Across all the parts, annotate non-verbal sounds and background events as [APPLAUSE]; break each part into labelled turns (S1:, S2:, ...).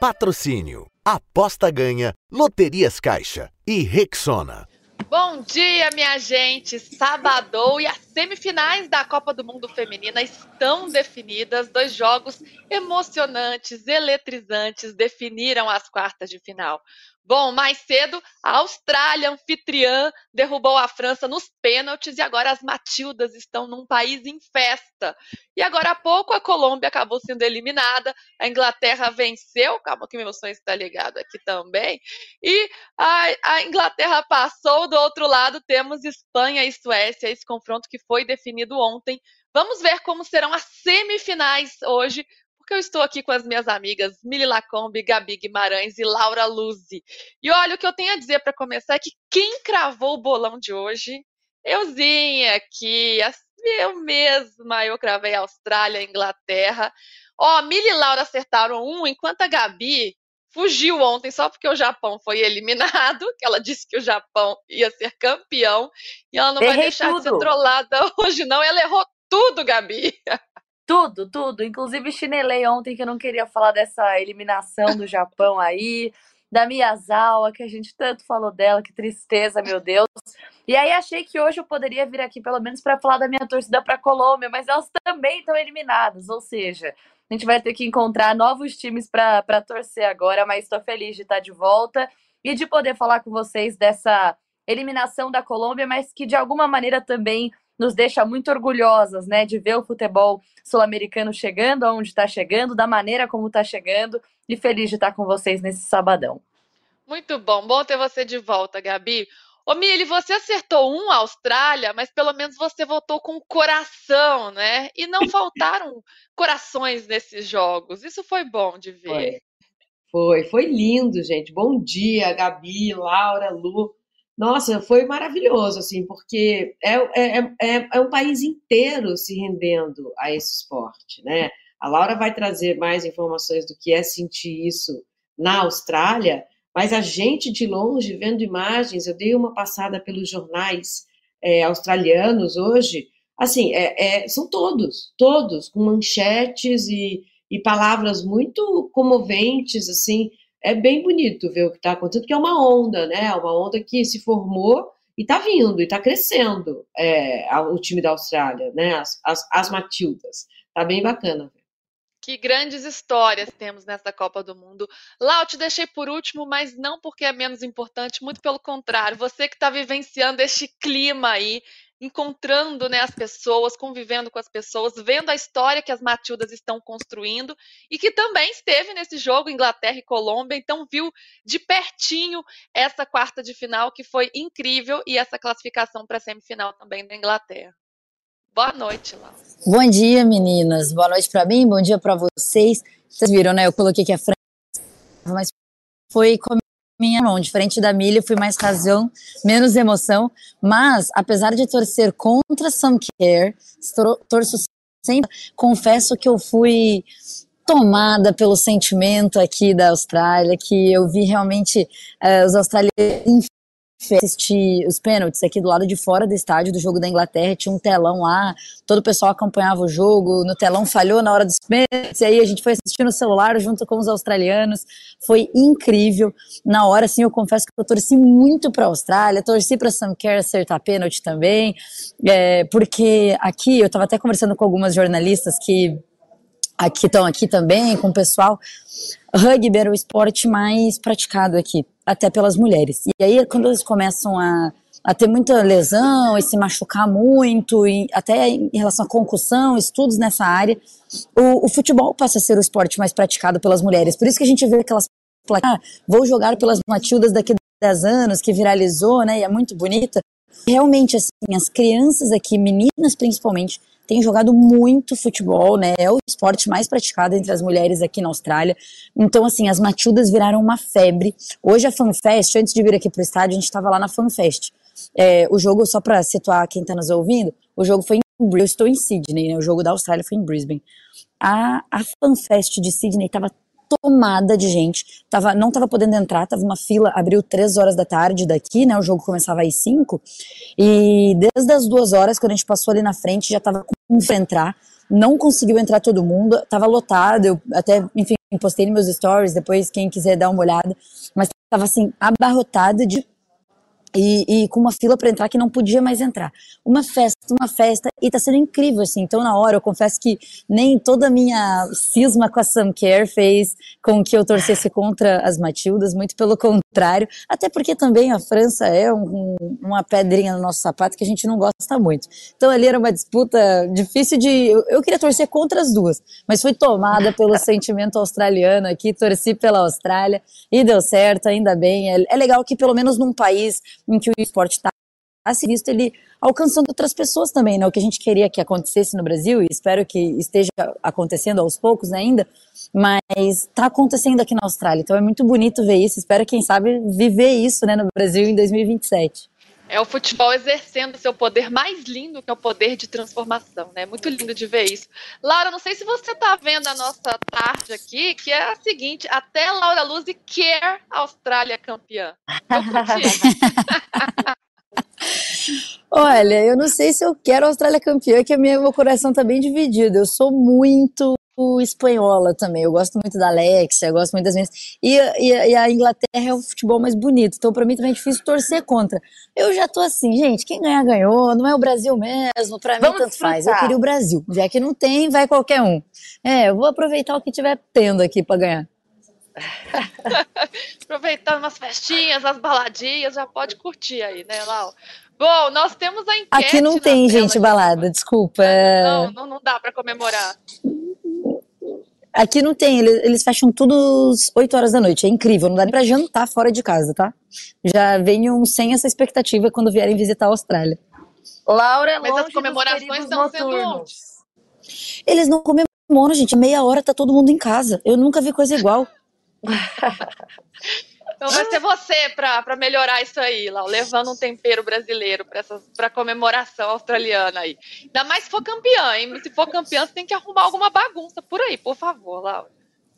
S1: Patrocínio. Aposta ganha. Loterias Caixa. E Rexona.
S2: Bom dia, minha gente! Sabadou e as semifinais da Copa do Mundo Feminina estão definidas. Dois jogos emocionantes, eletrizantes definiram as quartas de final. Bom, mais cedo, a Austrália, anfitriã, derrubou a França nos pênaltis e agora as Matildas estão num país em festa. E agora há pouco a Colômbia acabou sendo eliminada, a Inglaterra venceu, calma que meu sonho está ligado aqui também, e a, a Inglaterra passou, do outro lado temos Espanha e Suécia, esse confronto que foi definido ontem. Vamos ver como serão as semifinais hoje, porque eu estou aqui com as minhas amigas Mili Lacombe, Gabi Guimarães e Laura Luzi. E olha, o que eu tenho a dizer para começar é que quem cravou o bolão de hoje? Euzinha aqui, eu mesma, eu cravei Austrália, Inglaterra. Ó, Mili e Laura acertaram um, enquanto a Gabi fugiu ontem só porque o Japão foi eliminado, que ela disse que o Japão ia ser campeão, e ela não Errei vai deixar tudo. de ser trollada [LAUGHS] hoje não, ela errou tudo, Gabi.
S3: Tudo, tudo. Inclusive chinelei ontem que eu não queria falar dessa eliminação do Japão aí, da Miyazawa, que a gente tanto falou dela, que tristeza, meu Deus. E aí achei que hoje eu poderia vir aqui pelo menos para falar da minha torcida para Colômbia, mas elas também estão eliminadas, ou seja, a gente vai ter que encontrar novos times para torcer agora, mas estou feliz de estar de volta e de poder falar com vocês dessa eliminação da Colômbia, mas que de alguma maneira também nos deixa muito orgulhosas, né, de ver o futebol sul-americano chegando aonde está chegando, da maneira como está chegando, e feliz de estar com vocês nesse sabadão.
S2: Muito bom, bom ter você de volta, Gabi. Ô Mili, você acertou um Austrália, mas pelo menos você votou com coração, né? E não [LAUGHS] faltaram corações nesses jogos. Isso foi bom de ver.
S4: Foi. Foi, foi lindo, gente. Bom dia, Gabi, Laura, Lu. Nossa, foi maravilhoso, assim, porque é, é, é, é um país inteiro se rendendo a esse esporte, né? A Laura vai trazer mais informações do que é sentir isso na Austrália, mas a gente de longe, vendo imagens, eu dei uma passada pelos jornais é, australianos hoje, assim, é, é, são todos, todos, com manchetes e, e palavras muito comoventes, assim, é bem bonito ver o que está acontecendo, que é uma onda, né? Uma onda que se formou e está vindo, e está crescendo é, o time da Austrália, né? As, as, as Matildas. Tá bem bacana.
S2: Que grandes histórias temos nessa Copa do Mundo. Lá, eu te deixei por último, mas não porque é menos importante, muito pelo contrário. Você que está vivenciando este clima aí, encontrando né, as pessoas, convivendo com as pessoas, vendo a história que as Matildas estão construindo e que também esteve nesse jogo Inglaterra e Colômbia, então viu de pertinho essa quarta de final que foi incrível e essa classificação para a semifinal também da Inglaterra. Boa noite, Laura.
S5: Bom dia, meninas. Boa noite para mim, bom dia para vocês. Vocês viram, né? Eu coloquei que a França, mas foi minha mão. Diferente da Milha, fui mais razão, menos emoção. Mas, apesar de torcer contra Sam Kerr, torço sempre, confesso que eu fui tomada pelo sentimento aqui da Austrália, que eu vi realmente uh, os australianos assistir os pênaltis aqui do lado de fora do estádio do jogo da Inglaterra, tinha um telão lá, todo o pessoal acompanhava o jogo, no telão falhou na hora dos pênaltis, e aí a gente foi assistir no celular junto com os australianos, foi incrível, na hora assim eu confesso que eu torci muito para a Austrália, torci para Sam Kerr acertar pênalti também, é, porque aqui, eu estava até conversando com algumas jornalistas que aqui estão aqui também, com o pessoal, rugby era o esporte mais praticado aqui, até pelas mulheres. E aí, quando eles começam a, a ter muita lesão e se machucar muito, e até em relação à concussão, estudos nessa área, o, o futebol passa a ser o esporte mais praticado pelas mulheres. Por isso que a gente vê aquelas placas, ah, vou jogar pelas Matildas daqui a 10 anos, que viralizou, né, e é muito bonita. Realmente, assim, as crianças aqui, meninas principalmente, tem jogado muito futebol, né? É o esporte mais praticado entre as mulheres aqui na Austrália. Então, assim, as Matildas viraram uma febre. Hoje a FanFest, antes de vir aqui pro estádio, a gente estava lá na FanFest. É, o jogo, só para situar quem está nos ouvindo, o jogo foi em eu estou em Sydney, né? O jogo da Austrália foi em Brisbane. A, a FanFest de Sydney estava tomada de gente. Tava, não estava podendo entrar, tava uma fila, abriu três horas da tarde daqui, né? O jogo começava às cinco. E desde as duas horas, quando a gente passou ali na frente, já tava com para entrar. não conseguiu entrar todo mundo, tava lotado, eu até, enfim, postei nos meus stories, depois quem quiser dar uma olhada, mas tava assim, abarrotado de e, e, com uma fila para entrar que não podia mais entrar. Uma festa, uma festa, e tá sendo incrível, assim. Então, na hora, eu confesso que nem toda a minha cisma com a Sam Care fez com que eu torcesse contra as Matildas, muito pelo contrário. Até porque também a França é um, uma pedrinha no nosso sapato que a gente não gosta muito. Então, ali era uma disputa difícil de. Eu, eu queria torcer contra as duas, mas fui tomada pelo [LAUGHS] sentimento australiano aqui, torci pela Austrália e deu certo, ainda bem. É, é legal que, pelo menos num país em que o esporte está a ser visto ele alcançando outras pessoas também, né? O que a gente queria que acontecesse no Brasil, e espero que esteja acontecendo aos poucos né, ainda, mas está acontecendo aqui na Austrália. Então é muito bonito ver isso. Espero, quem sabe, viver isso né, no Brasil em 2027.
S2: É o futebol exercendo seu poder mais lindo, que é o poder de transformação, né? Muito lindo de ver isso. Laura, não sei se você está vendo a nossa tarde aqui, que é a seguinte: até Laura Luz quer a Austrália campeã. [LAUGHS]
S5: Olha, eu não sei se eu quero a Austrália campeã, que meu coração tá bem dividido. Eu sou muito espanhola também. Eu gosto muito da Alexia, gosto muito das minhas. E, e, e, a Inglaterra é o futebol mais bonito. Então, para mim, também é difícil torcer contra. Eu já tô assim, gente, quem ganhar, ganhou. Não é o Brasil mesmo. Para mim, tanto faz. Eu queria o Brasil. Já que não tem, vai qualquer um. É, eu vou aproveitar o que tiver tendo aqui para ganhar. [LAUGHS]
S2: Aproveitando umas festinhas, as baladinhas, já pode curtir aí, né, Lau? Bom, nós temos a enquete.
S5: Aqui não tem, gente, balada, desculpa.
S2: Não, não, não dá para comemorar.
S5: Aqui não tem, eles, eles fecham tudo às 8 horas da noite. É incrível, não dá nem pra jantar fora de casa, tá? Já venham sem essa expectativa quando vierem visitar a Austrália.
S3: Laura,
S2: mas as comemorações estão sendo onde?
S5: Eles não comemoram, gente. Meia hora tá todo mundo em casa. Eu nunca vi coisa igual. [LAUGHS]
S2: Então vai ser você para melhorar isso aí, lá, levando um tempero brasileiro para comemoração australiana aí. Ainda mais se for campeã, hein? Se for campeã, você tem que arrumar alguma bagunça por aí, por favor, Laura.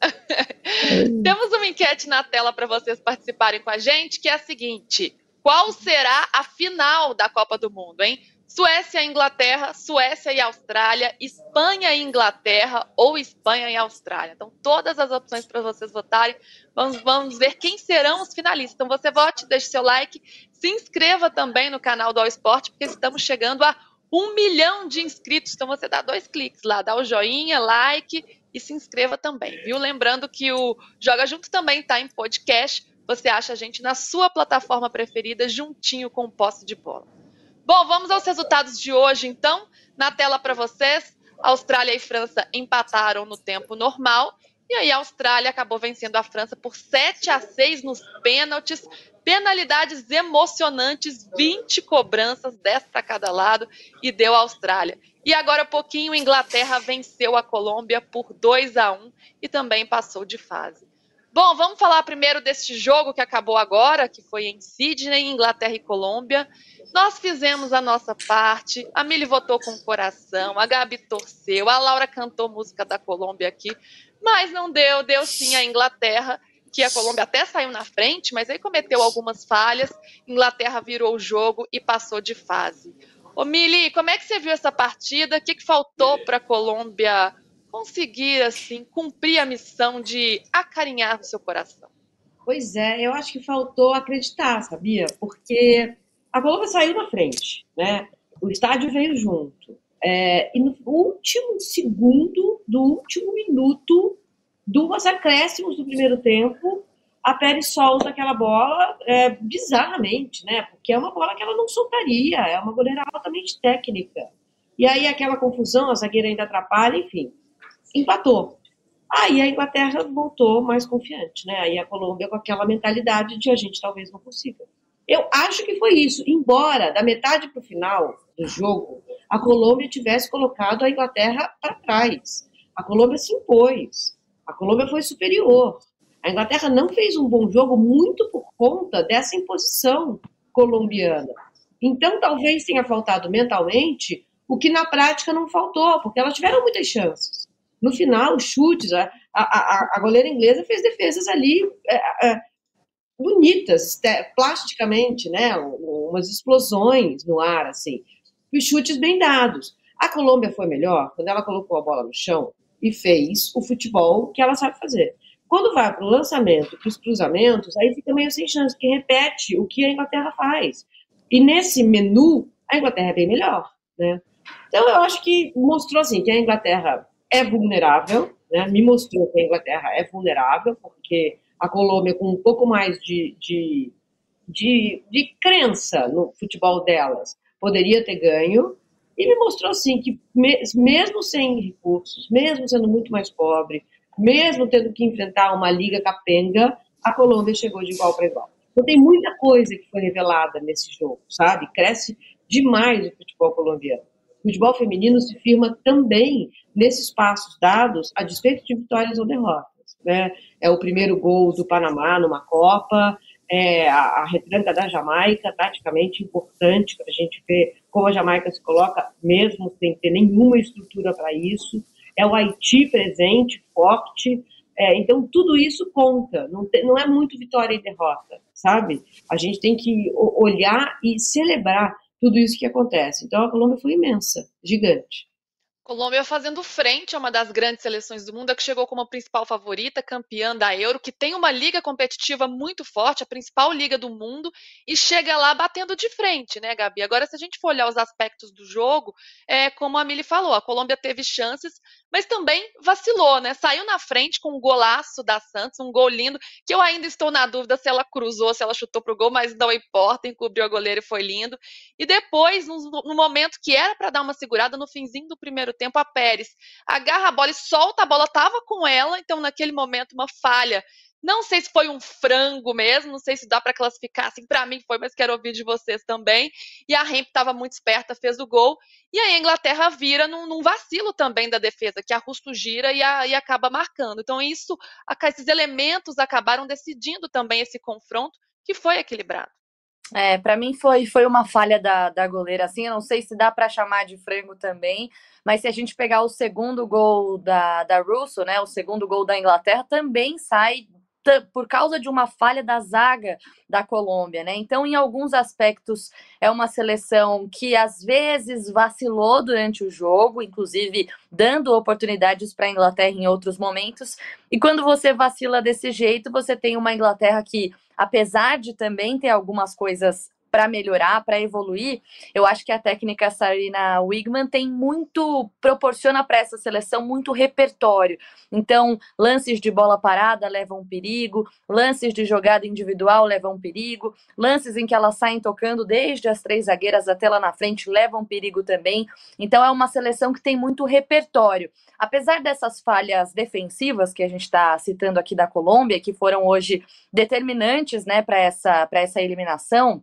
S2: [LAUGHS] Temos uma enquete na tela para vocês participarem com a gente, que é a seguinte: qual será a final da Copa do Mundo, hein? Suécia e Inglaterra, Suécia e Austrália, Espanha e Inglaterra ou Espanha e Austrália. Então, todas as opções para vocês votarem. Vamos, vamos ver quem serão os finalistas. Então, você vote, deixe seu like, se inscreva também no canal do All Sport, porque estamos chegando a um milhão de inscritos. Então, você dá dois cliques lá, dá o joinha, like e se inscreva também, viu? Lembrando que o Joga Junto também está em podcast. Você acha a gente na sua plataforma preferida, juntinho com o posse de bola. Bom, vamos aos resultados de hoje, então. Na tela para vocês, Austrália e França empataram no tempo normal. E aí a Austrália acabou vencendo a França por 7 a 6 nos pênaltis. Penalidades emocionantes, 20 cobranças, 10 para cada lado, e deu a Austrália. E agora, pouquinho, Inglaterra venceu a Colômbia por 2 a 1 e também passou de fase. Bom, vamos falar primeiro deste jogo que acabou agora, que foi em Sydney, Inglaterra e Colômbia. Nós fizemos a nossa parte, a Mili votou com o coração, a Gabi torceu, a Laura cantou música da Colômbia aqui, mas não deu, deu sim a Inglaterra, que a Colômbia até saiu na frente, mas aí cometeu algumas falhas, Inglaterra virou o jogo e passou de fase. Ô Mili, como é que você viu essa partida? O que, que faltou para a Colômbia conseguir assim cumprir a missão de acarinhar o seu coração?
S4: Pois é, eu acho que faltou acreditar, sabia? Porque a Colômbia saiu na frente, né? O estádio veio junto. É, e no último segundo do último minuto, duas acréscimos do primeiro tempo, a Pérez solta aquela bola é, bizarramente, né? Porque é uma bola que ela não soltaria, é uma goleira altamente técnica. E aí aquela confusão, a zagueira ainda atrapalha, enfim empatou. Aí a Inglaterra voltou mais confiante, né? Aí a Colômbia com aquela mentalidade de a gente talvez não consiga. Eu acho que foi isso, embora da metade para o final do jogo a Colômbia tivesse colocado a Inglaterra para trás. A Colômbia se impôs, a Colômbia foi superior. A Inglaterra não fez um bom jogo muito por conta dessa imposição colombiana. Então talvez tenha faltado mentalmente o que na prática não faltou, porque elas tiveram muitas chances. No final, chutes, a, a, a goleira inglesa fez defesas ali é, é, bonitas, plasticamente, né? Umas explosões no ar, assim. E chutes bem dados. A Colômbia foi melhor quando ela colocou a bola no chão e fez o futebol que ela sabe fazer. Quando vai para o lançamento, para os cruzamentos, aí fica meio sem chance, porque repete o que a Inglaterra faz. E nesse menu, a Inglaterra é bem melhor. Né? Então, eu acho que mostrou assim, que a Inglaterra é vulnerável, né? me mostrou que a Inglaterra é vulnerável, porque a Colômbia, com um pouco mais de, de, de, de crença no futebol delas, poderia ter ganho, e me mostrou assim que mesmo sem recursos, mesmo sendo muito mais pobre, mesmo tendo que enfrentar uma liga capenga, a Colômbia chegou de igual para igual. Então tem muita coisa que foi revelada nesse jogo, sabe? Cresce demais o futebol colombiano. O futebol feminino se firma também nesses passos dados a despeito de vitórias ou derrotas. Né? É o primeiro gol do Panamá numa Copa, é a, a retranca da Jamaica, taticamente importante para a gente ver como a Jamaica se coloca, mesmo sem ter nenhuma estrutura para isso. É o Haiti presente, forte. É, então, tudo isso conta. Não, tem, não é muito vitória e derrota, sabe? A gente tem que olhar e celebrar tudo isso que acontece. Então, a Colômbia foi imensa, gigante.
S2: Colômbia fazendo frente a uma das grandes seleções do mundo, que chegou como a principal favorita, campeã da Euro, que tem uma liga competitiva muito forte, a principal liga do mundo, e chega lá batendo de frente, né, Gabi? Agora, se a gente for olhar os aspectos do jogo, é como a Mili falou, a Colômbia teve chances, mas também vacilou, né? Saiu na frente com um golaço da Santos, um gol lindo, que eu ainda estou na dúvida se ela cruzou, se ela chutou pro gol, mas não importa, encobriu a goleira e foi lindo. E depois, no, no momento que era para dar uma segurada, no finzinho do primeiro tempo, a Pérez agarra a bola e solta a bola, tava com ela, então naquele momento uma falha. Não sei se foi um frango mesmo, não sei se dá para classificar assim, para mim foi, mas quero ouvir de vocês também. E a Hemp estava muito esperta, fez o gol. E aí a Inglaterra vira num, num vacilo também da defesa, que a Rusto gira e, a, e acaba marcando. Então isso, esses elementos acabaram decidindo também esse confronto, que foi equilibrado.
S3: É, para mim foi, foi uma falha da, da goleira, assim, eu não sei se dá para chamar de frango também, mas se a gente pegar o segundo gol da, da Russo, né, o segundo gol da Inglaterra, também sai por causa de uma falha da zaga da Colômbia, né? Então, em alguns aspectos, é uma seleção que às vezes vacilou durante o jogo, inclusive dando oportunidades para a Inglaterra em outros momentos. E quando você vacila desse jeito, você tem uma Inglaterra que, apesar de também ter algumas coisas para melhorar, para evoluir, eu acho que a técnica Sarina Wigman tem muito, proporciona para essa seleção muito repertório. Então, lances de bola parada levam perigo, lances de jogada individual levam perigo, lances em que elas saem tocando desde as três zagueiras até lá na frente levam perigo também. Então, é uma seleção que tem muito repertório. Apesar dessas falhas defensivas que a gente está citando aqui da Colômbia, que foram hoje determinantes né, para essa, essa eliminação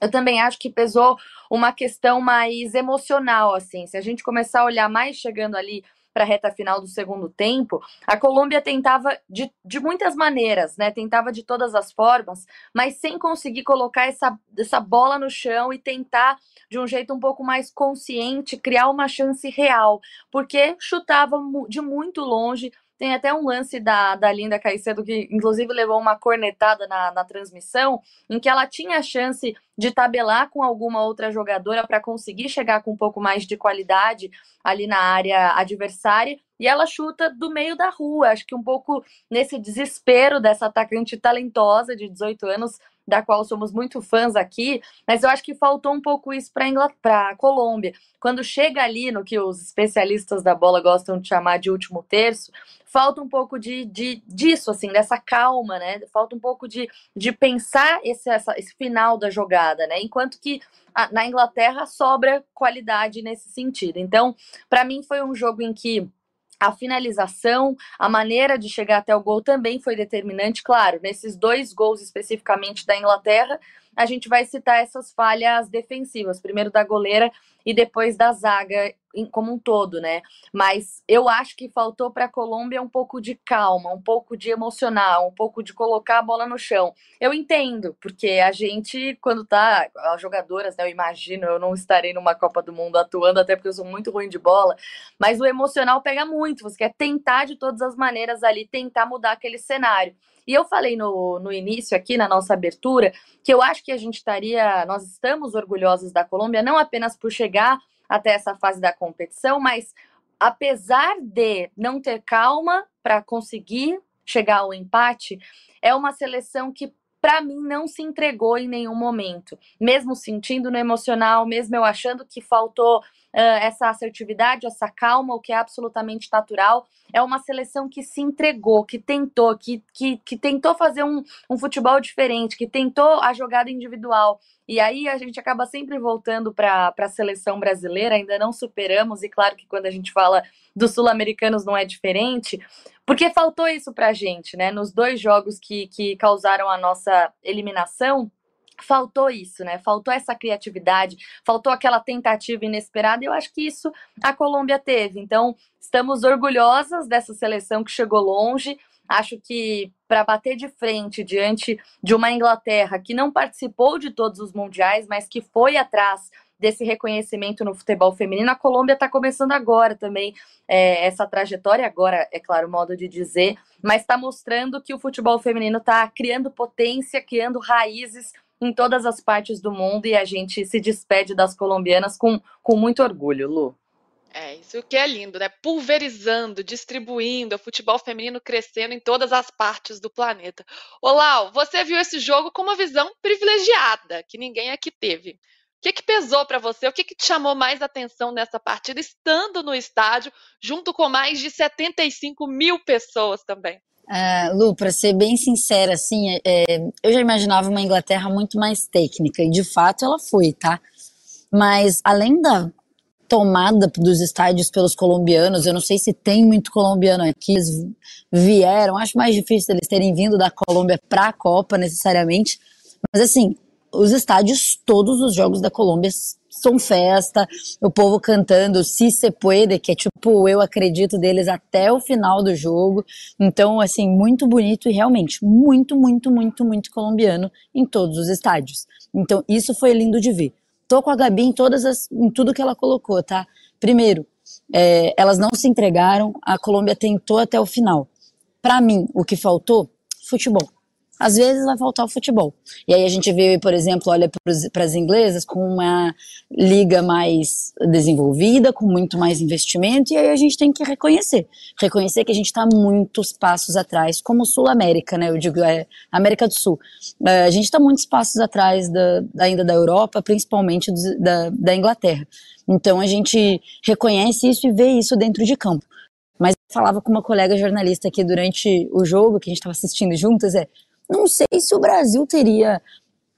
S3: eu também acho que pesou uma questão mais emocional, assim. Se a gente começar a olhar mais chegando ali para a reta final do segundo tempo, a Colômbia tentava de, de muitas maneiras, né? Tentava de todas as formas, mas sem conseguir colocar essa, essa bola no chão e tentar, de um jeito um pouco mais consciente, criar uma chance real, porque chutava de muito longe tem até um lance da, da Linda Caicedo que, inclusive, levou uma cornetada na, na transmissão, em que ela tinha a chance de tabelar com alguma outra jogadora para conseguir chegar com um pouco mais de qualidade ali na área adversária. E ela chuta do meio da rua, acho que um pouco nesse desespero dessa atacante talentosa de 18 anos, da qual somos muito fãs aqui, mas eu acho que faltou um pouco isso para a Colômbia. Quando chega ali no que os especialistas da bola gostam de chamar de último terço, falta um pouco de, de disso, assim, dessa calma, né? Falta um pouco de, de pensar esse, essa, esse final da jogada, né? Enquanto que a, na Inglaterra sobra qualidade nesse sentido. Então, para mim, foi um jogo em que a finalização, a maneira de chegar até o gol também foi determinante. Claro, nesses dois gols especificamente da Inglaterra, a gente vai citar essas falhas defensivas, primeiro da goleira e depois da zaga como um todo, né? Mas eu acho que faltou para a Colômbia um pouco de calma, um pouco de emocional, um pouco de colocar a bola no chão. Eu entendo, porque a gente, quando tá, as jogadoras, né? Eu imagino, eu não estarei numa Copa do Mundo atuando, até porque eu sou muito ruim de bola, mas o emocional pega muito. Você quer tentar de todas as maneiras ali, tentar mudar aquele cenário. E eu falei no, no início aqui, na nossa abertura, que eu acho que a gente estaria, nós estamos orgulhosos da Colômbia, não apenas por chegar até essa fase da competição, mas apesar de não ter calma para conseguir chegar ao empate, é uma seleção que para mim não se entregou em nenhum momento, mesmo sentindo no emocional, mesmo eu achando que faltou essa assertividade, essa calma, o que é absolutamente natural. É uma seleção que se entregou, que tentou, que, que, que tentou fazer um, um futebol diferente, que tentou a jogada individual. E aí a gente acaba sempre voltando para a seleção brasileira, ainda não superamos, e claro que quando a gente fala dos sul-americanos não é diferente, porque faltou isso para a gente, né? Nos dois jogos que, que causaram a nossa eliminação, faltou isso, né? Faltou essa criatividade, faltou aquela tentativa inesperada, e eu acho que isso a Colômbia teve. Então, estamos orgulhosas dessa seleção que chegou longe. Acho que para bater de frente diante de uma Inglaterra que não participou de todos os mundiais, mas que foi atrás desse reconhecimento no futebol feminino, a Colômbia está começando agora também é, essa trajetória, agora, é claro, modo de dizer, mas está mostrando que o futebol feminino está criando potência, criando raízes em todas as partes do mundo e a gente se despede das colombianas com, com muito orgulho, Lu.
S2: É, isso que é lindo, né? Pulverizando, distribuindo, o futebol feminino crescendo em todas as partes do planeta. Olá, você viu esse jogo com uma visão privilegiada, que ninguém aqui teve. O que, que pesou para você? O que, que te chamou mais atenção nessa partida, estando no estádio, junto com mais de 75 mil pessoas também?
S5: Uh, Lu, para ser bem sincera, assim, é, é, eu já imaginava uma Inglaterra muito mais técnica, e de fato ela foi, tá? Mas além da tomada dos estádios pelos colombianos. Eu não sei se tem muito colombiano aqui. Eles vieram, acho mais difícil eles terem vindo da Colômbia para a Copa necessariamente. Mas assim, os estádios, todos os jogos da Colômbia são festa, o povo cantando Se Se Puede, que é tipo eu acredito deles até o final do jogo. Então, assim, muito bonito e realmente muito, muito, muito, muito colombiano em todos os estádios. Então, isso foi lindo de ver. Tô com a Gabi em todas as, em tudo que ela colocou, tá? Primeiro, é, elas não se entregaram, a Colômbia tentou até o final. Para mim, o que faltou? Futebol às vezes vai faltar o futebol. E aí a gente vê, por exemplo, olha para as inglesas com uma liga mais desenvolvida, com muito mais investimento, e aí a gente tem que reconhecer. Reconhecer que a gente está muitos passos atrás, como Sul-América, né? Eu digo, é, América do Sul. É, a gente está muitos passos atrás da, ainda da Europa, principalmente do, da, da Inglaterra. Então a gente reconhece isso e vê isso dentro de campo. Mas falava com uma colega jornalista aqui durante o jogo, que a gente estava assistindo juntas, é não sei se o Brasil teria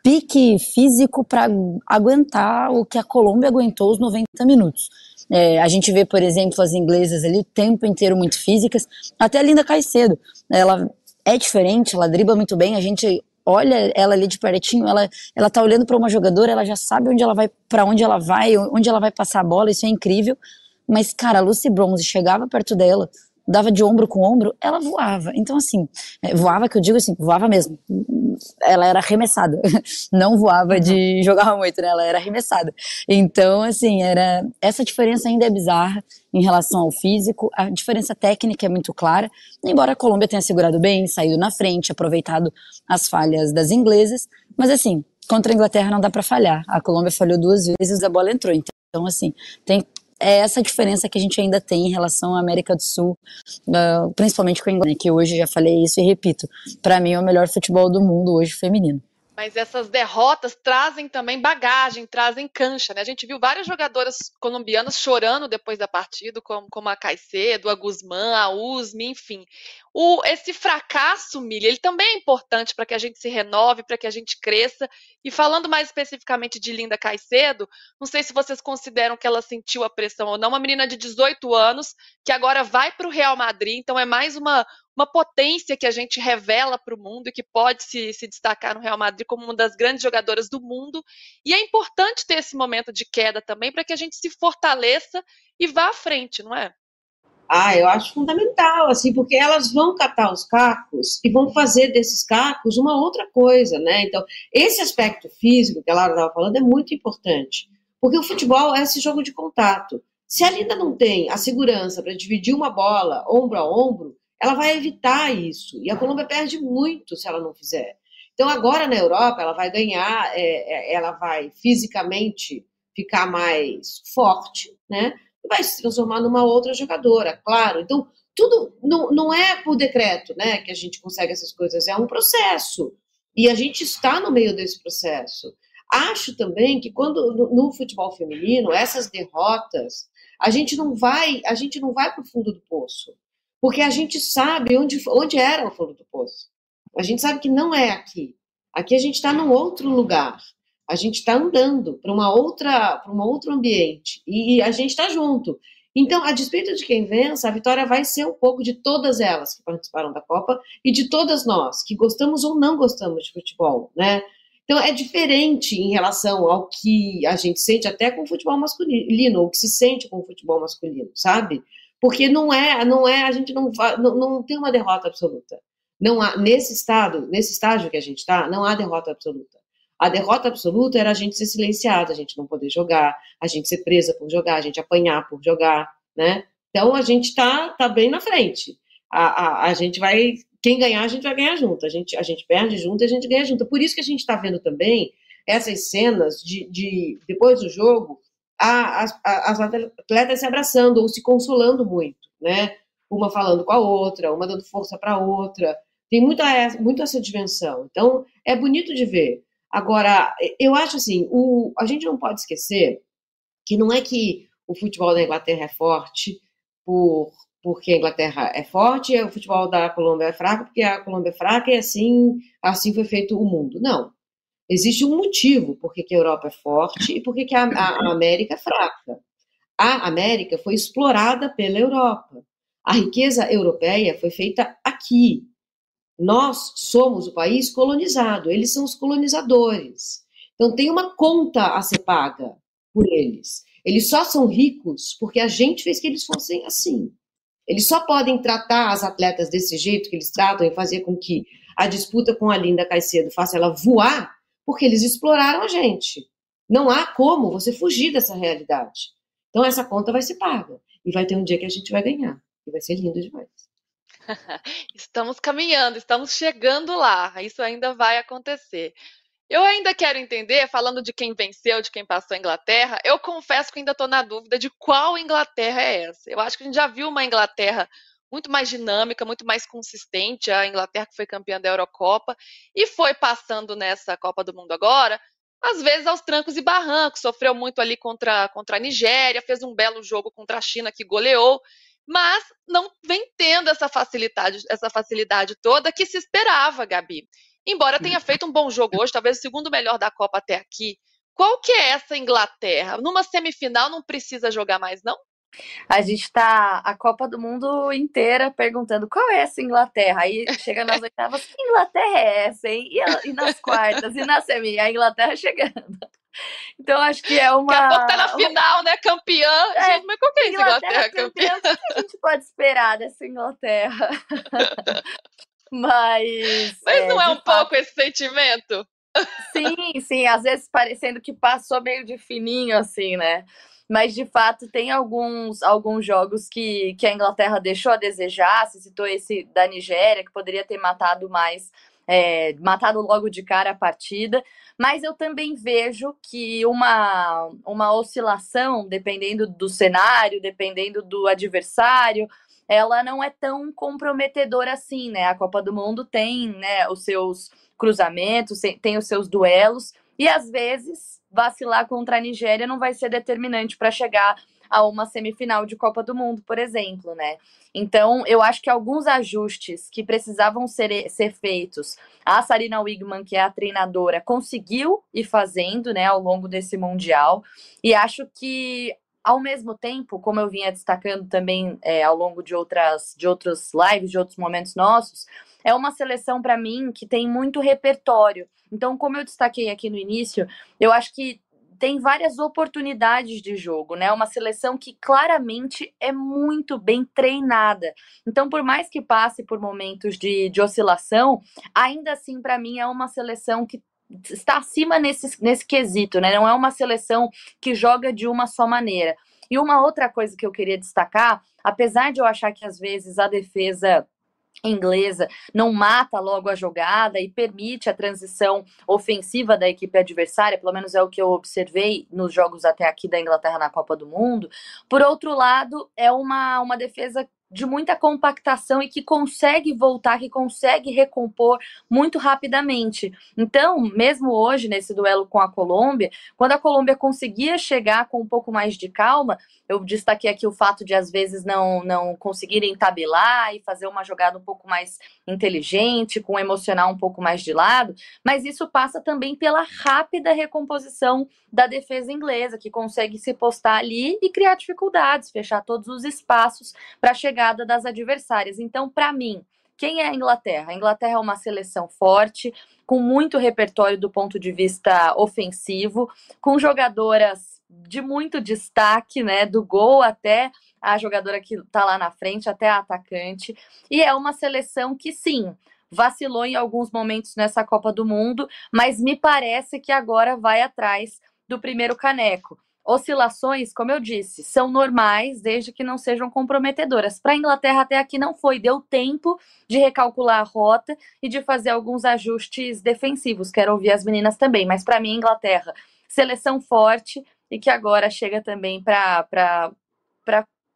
S5: pique físico para aguentar o que a Colômbia aguentou os 90 minutos. É, a gente vê, por exemplo, as inglesas ali o tempo inteiro muito físicas, até a Linda Caicedo. Ela é diferente, ela dribla muito bem, a gente olha ela ali de pertinho, ela ela tá olhando para uma jogadora, ela já sabe onde ela vai, para onde ela vai, onde ela vai passar a bola, isso é incrível. Mas cara, a Lucy Bronze chegava perto dela, dava de ombro com ombro, ela voava. Então, assim, é, voava que eu digo assim, voava mesmo. Ela era arremessada, [LAUGHS] não voava de uhum. jogar muito, né? Ela era arremessada. Então, assim, era essa diferença ainda é bizarra em relação ao físico. A diferença técnica é muito clara. Embora a Colômbia tenha segurado bem, saído na frente, aproveitado as falhas das inglesas, mas assim, contra a Inglaterra não dá para falhar. A Colômbia falhou duas vezes, a bola entrou. Então, assim, tem é essa diferença que a gente ainda tem em relação à América do Sul, uh, principalmente com a Inglaterra, que hoje já falei isso e repito, para mim é o melhor futebol do mundo hoje feminino.
S2: Mas essas derrotas trazem também bagagem, trazem cancha, né? A gente viu várias jogadoras colombianas chorando depois da partida, como, como a Caicedo, a Guzmán, a Usme, enfim. O, esse fracasso, Milha, ele também é importante para que a gente se renove, para que a gente cresça. E falando mais especificamente de Linda Caicedo, não sei se vocês consideram que ela sentiu a pressão ou não, uma menina de 18 anos que agora vai para o Real Madrid, então é mais uma, uma potência que a gente revela para o mundo e que pode se, se destacar no Real Madrid como uma das grandes jogadoras do mundo. E é importante ter esse momento de queda também para que a gente se fortaleça e vá à frente, não é?
S4: Ah, eu acho fundamental, assim, porque elas vão catar os cacos e vão fazer desses cacos uma outra coisa, né? Então, esse aspecto físico que a Laura estava falando é muito importante, porque o futebol é esse jogo de contato. Se ela ainda não tem a segurança para dividir uma bola ombro a ombro, ela vai evitar isso. E a Colômbia perde muito se ela não fizer. Então, agora na Europa, ela vai ganhar, é, é, ela vai fisicamente ficar mais forte, né? Vai se transformar numa outra jogadora, claro. Então, tudo não, não é por decreto, né, que a gente consegue essas coisas, é um processo. E a gente está no meio desse processo. Acho também que quando no, no futebol feminino, essas derrotas, a gente não vai, a gente não vai para o fundo do poço, porque a gente sabe onde, onde era o fundo do poço. A gente sabe que não é aqui. Aqui a gente está num outro lugar. A gente está andando para uma outra, para um outro ambiente e a gente está junto. Então, a despeito de quem vença, a vitória vai ser um pouco de todas elas que participaram da Copa e de todas nós que gostamos ou não gostamos de futebol, né? Então, é diferente em relação ao que a gente sente até com o futebol masculino, ou que se sente com o futebol masculino, sabe? Porque não é, não é, a gente não, não, não tem uma derrota absoluta. Não há, nesse estado, nesse estágio que a gente está, não há derrota absoluta. A derrota absoluta era a gente ser silenciada, a gente não poder jogar, a gente ser presa por jogar, a gente apanhar por jogar, né? Então a gente está tá bem na frente. A, a, a gente vai, quem ganhar, a gente vai ganhar junto. A gente, a gente perde junto e a gente ganha junto. Por isso que a gente está vendo também essas cenas de, de depois do jogo, a, as, as atletas se abraçando ou se consolando muito, né? Uma falando com a outra, uma dando força para a outra. Tem muita, muito essa dimensão. Então, é bonito de ver. Agora, eu acho assim, o, a gente não pode esquecer que não é que o futebol da Inglaterra é forte por, porque a Inglaterra é forte e o futebol da Colômbia é fraco porque a Colômbia é fraca e assim, assim foi feito o mundo. Não. Existe um motivo por que a Europa é forte e por que a, a América é fraca. A América foi explorada pela Europa. A riqueza europeia foi feita aqui, nós somos o país colonizado, eles são os colonizadores. Então tem uma conta a ser paga por eles. Eles só são ricos porque a gente fez que eles fossem assim. Eles só podem tratar as atletas desse jeito que eles tratam e fazer com que a disputa com a Linda Caicedo faça ela voar, porque eles exploraram a gente. Não há como você fugir dessa realidade. Então essa conta vai ser paga e vai ter um dia que a gente vai ganhar e vai ser lindo demais. [LAUGHS]
S2: Estamos caminhando, estamos chegando lá. Isso ainda vai acontecer. Eu ainda quero entender, falando de quem venceu, de quem passou a Inglaterra, eu confesso que ainda estou na dúvida de qual Inglaterra é essa. Eu acho que a gente já viu uma Inglaterra muito mais dinâmica, muito mais consistente, a Inglaterra que foi campeã da Eurocopa e foi passando nessa Copa do Mundo agora, às vezes aos trancos e barrancos, sofreu muito ali contra, contra a Nigéria, fez um belo jogo contra a China que goleou, mas não vem tendo essa facilidade, essa facilidade toda que se esperava, Gabi. Embora tenha feito um bom jogo hoje, talvez o segundo melhor da Copa até aqui. Qual que é essa Inglaterra? Numa semifinal não precisa jogar mais, não?
S3: A gente está a Copa do Mundo inteira perguntando qual é essa Inglaterra. Aí chega nas oitavas, que Inglaterra é essa, hein? E, e nas quartas, e na semi, a Inglaterra chegando. Então acho que é uma.
S2: Daqui a pouco tá na final, né? Campeã. É, gente, mas qual que é Inglaterra, Inglaterra campeã?
S3: O que a gente pode esperar dessa Inglaterra? [LAUGHS] mas.
S2: Mas é, não é um fato... pouco esse sentimento?
S3: Sim, sim. Às vezes parecendo que passou meio de fininho, assim, né? Mas de fato tem alguns, alguns jogos que, que a Inglaterra deixou a desejar. Você citou esse da Nigéria, que poderia ter matado mais é, matado logo de cara a partida, mas eu também vejo que uma, uma oscilação, dependendo do cenário, dependendo do adversário, ela não é tão comprometedora assim, né? A Copa do Mundo tem né, os seus cruzamentos, tem os seus duelos, e às vezes vacilar contra a Nigéria não vai ser determinante para chegar a uma semifinal de Copa do Mundo, por exemplo, né? Então, eu acho que alguns ajustes que precisavam ser, ser feitos, a Sarina Wigman, que é a treinadora, conseguiu ir fazendo, né, ao longo desse Mundial, e acho que ao mesmo tempo, como eu vinha destacando também é, ao longo de outras de outros lives, de outros momentos nossos, é uma seleção para mim que tem muito repertório. Então, como eu destaquei aqui no início, eu acho que tem várias oportunidades de jogo, né? Uma seleção que claramente é muito bem treinada. Então, por mais que passe por momentos de, de oscilação, ainda assim, para mim, é uma seleção que está acima nesse, nesse quesito, né? Não é uma seleção que joga de uma só maneira. E uma outra coisa que eu queria destacar, apesar de eu achar que às vezes a defesa inglesa não mata logo a jogada e permite a transição ofensiva da equipe adversária, pelo menos é o que eu observei nos jogos até aqui da Inglaterra na Copa do Mundo. Por outro lado, é uma, uma defesa de muita compactação e que consegue voltar, que consegue recompor muito rapidamente. Então, mesmo hoje, nesse duelo com a Colômbia, quando a Colômbia conseguia chegar com um pouco mais de calma, eu destaquei aqui o fato de às vezes não, não conseguirem tabelar e fazer uma jogada um pouco mais inteligente, com o emocional um pouco mais de lado, mas isso passa também pela rápida recomposição da defesa inglesa, que consegue se postar ali e criar dificuldades, fechar todos os espaços para chegar chegada das adversárias. Então, para mim, quem é a Inglaterra? A Inglaterra é uma seleção forte, com muito repertório do ponto de vista ofensivo, com jogadoras de muito destaque, né? Do gol até a jogadora que está lá na frente, até a atacante. E é uma seleção que, sim, vacilou em alguns momentos nessa Copa do Mundo, mas me parece que agora vai atrás do primeiro caneco. Oscilações, como eu disse, são normais desde que não sejam comprometedoras. Para a Inglaterra, até aqui não foi, deu tempo de recalcular a rota e de fazer alguns ajustes defensivos. Quero ouvir as meninas também, mas para mim, Inglaterra, seleção forte e que agora chega também para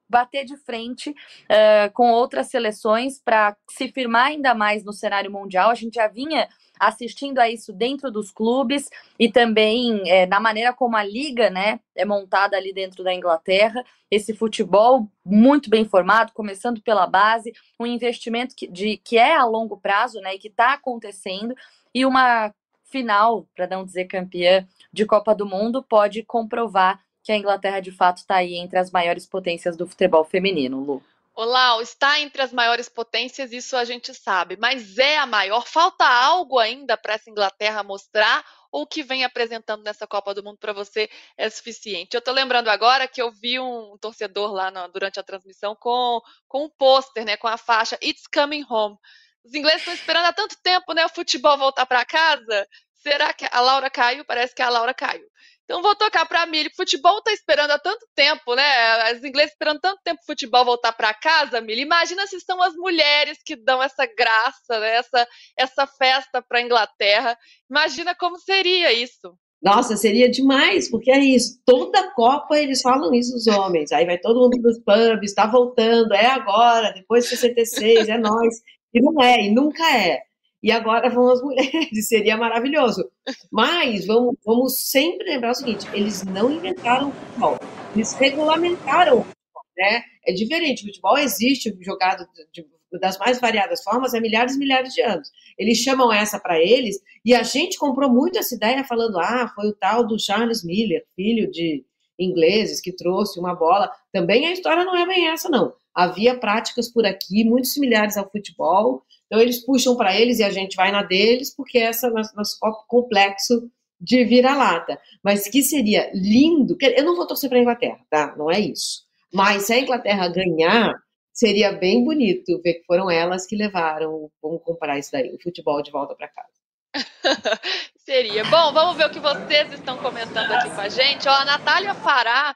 S3: bater de frente uh, com outras seleções para se firmar ainda mais no cenário mundial. A gente já vinha assistindo a isso dentro dos clubes e também é, na maneira como a liga né, é montada ali dentro da Inglaterra. Esse futebol muito bem formado, começando pela base, um investimento que, de, que é a longo prazo né, e que está acontecendo, e uma final, para não dizer campeã, de Copa do Mundo pode comprovar que a Inglaterra de fato está aí entre as maiores potências do futebol feminino, Lu.
S2: Olá, está entre as maiores potências, isso a gente sabe, mas é a maior. Falta algo ainda para essa Inglaterra mostrar ou o que vem apresentando nessa Copa do Mundo para você é suficiente? Eu estou lembrando agora que eu vi um torcedor lá durante a transmissão com, com um pôster, né, com a faixa It's Coming Home. Os ingleses estão esperando há tanto tempo né, o futebol voltar para casa. Será que a Laura caiu? Parece que a Laura caiu. Então vou tocar para Mili. Futebol tá esperando há tanto tempo, né? As inglesas esperando tanto tempo o futebol voltar para casa, Mili. Imagina se são as mulheres que dão essa graça, né? essa, essa festa para Inglaterra. Imagina como seria isso.
S4: Nossa, seria demais, porque é isso. Toda Copa eles falam isso, os homens. Aí vai todo mundo nos pubs, está voltando, é agora, depois de 66, é nós. E não é, e nunca é e agora vão as mulheres, [LAUGHS] seria maravilhoso. Mas vamos, vamos sempre lembrar o seguinte: eles não inventaram o futebol, eles regulamentaram o futebol, né? É diferente, o futebol existe jogado de, das mais variadas formas há milhares e milhares de anos. Eles chamam essa para eles, e a gente comprou muito essa ideia falando: ah, foi o tal do Charles Miller, filho de ingleses, que trouxe uma bola. Também a história não é bem essa, não. Havia práticas por aqui muito similares ao futebol, então eles puxam para eles e a gente vai na deles, porque essa é nosso complexo de vira-lata. Mas que seria lindo, eu não vou torcer para a Inglaterra, tá? Não é isso. Mas se a Inglaterra ganhar, seria bem bonito ver que foram elas que levaram, vamos comparar isso daí, o futebol de volta para casa. [LAUGHS]
S2: seria. Bom, vamos ver o que vocês estão comentando aqui com a gente. Ó, a Natália Fará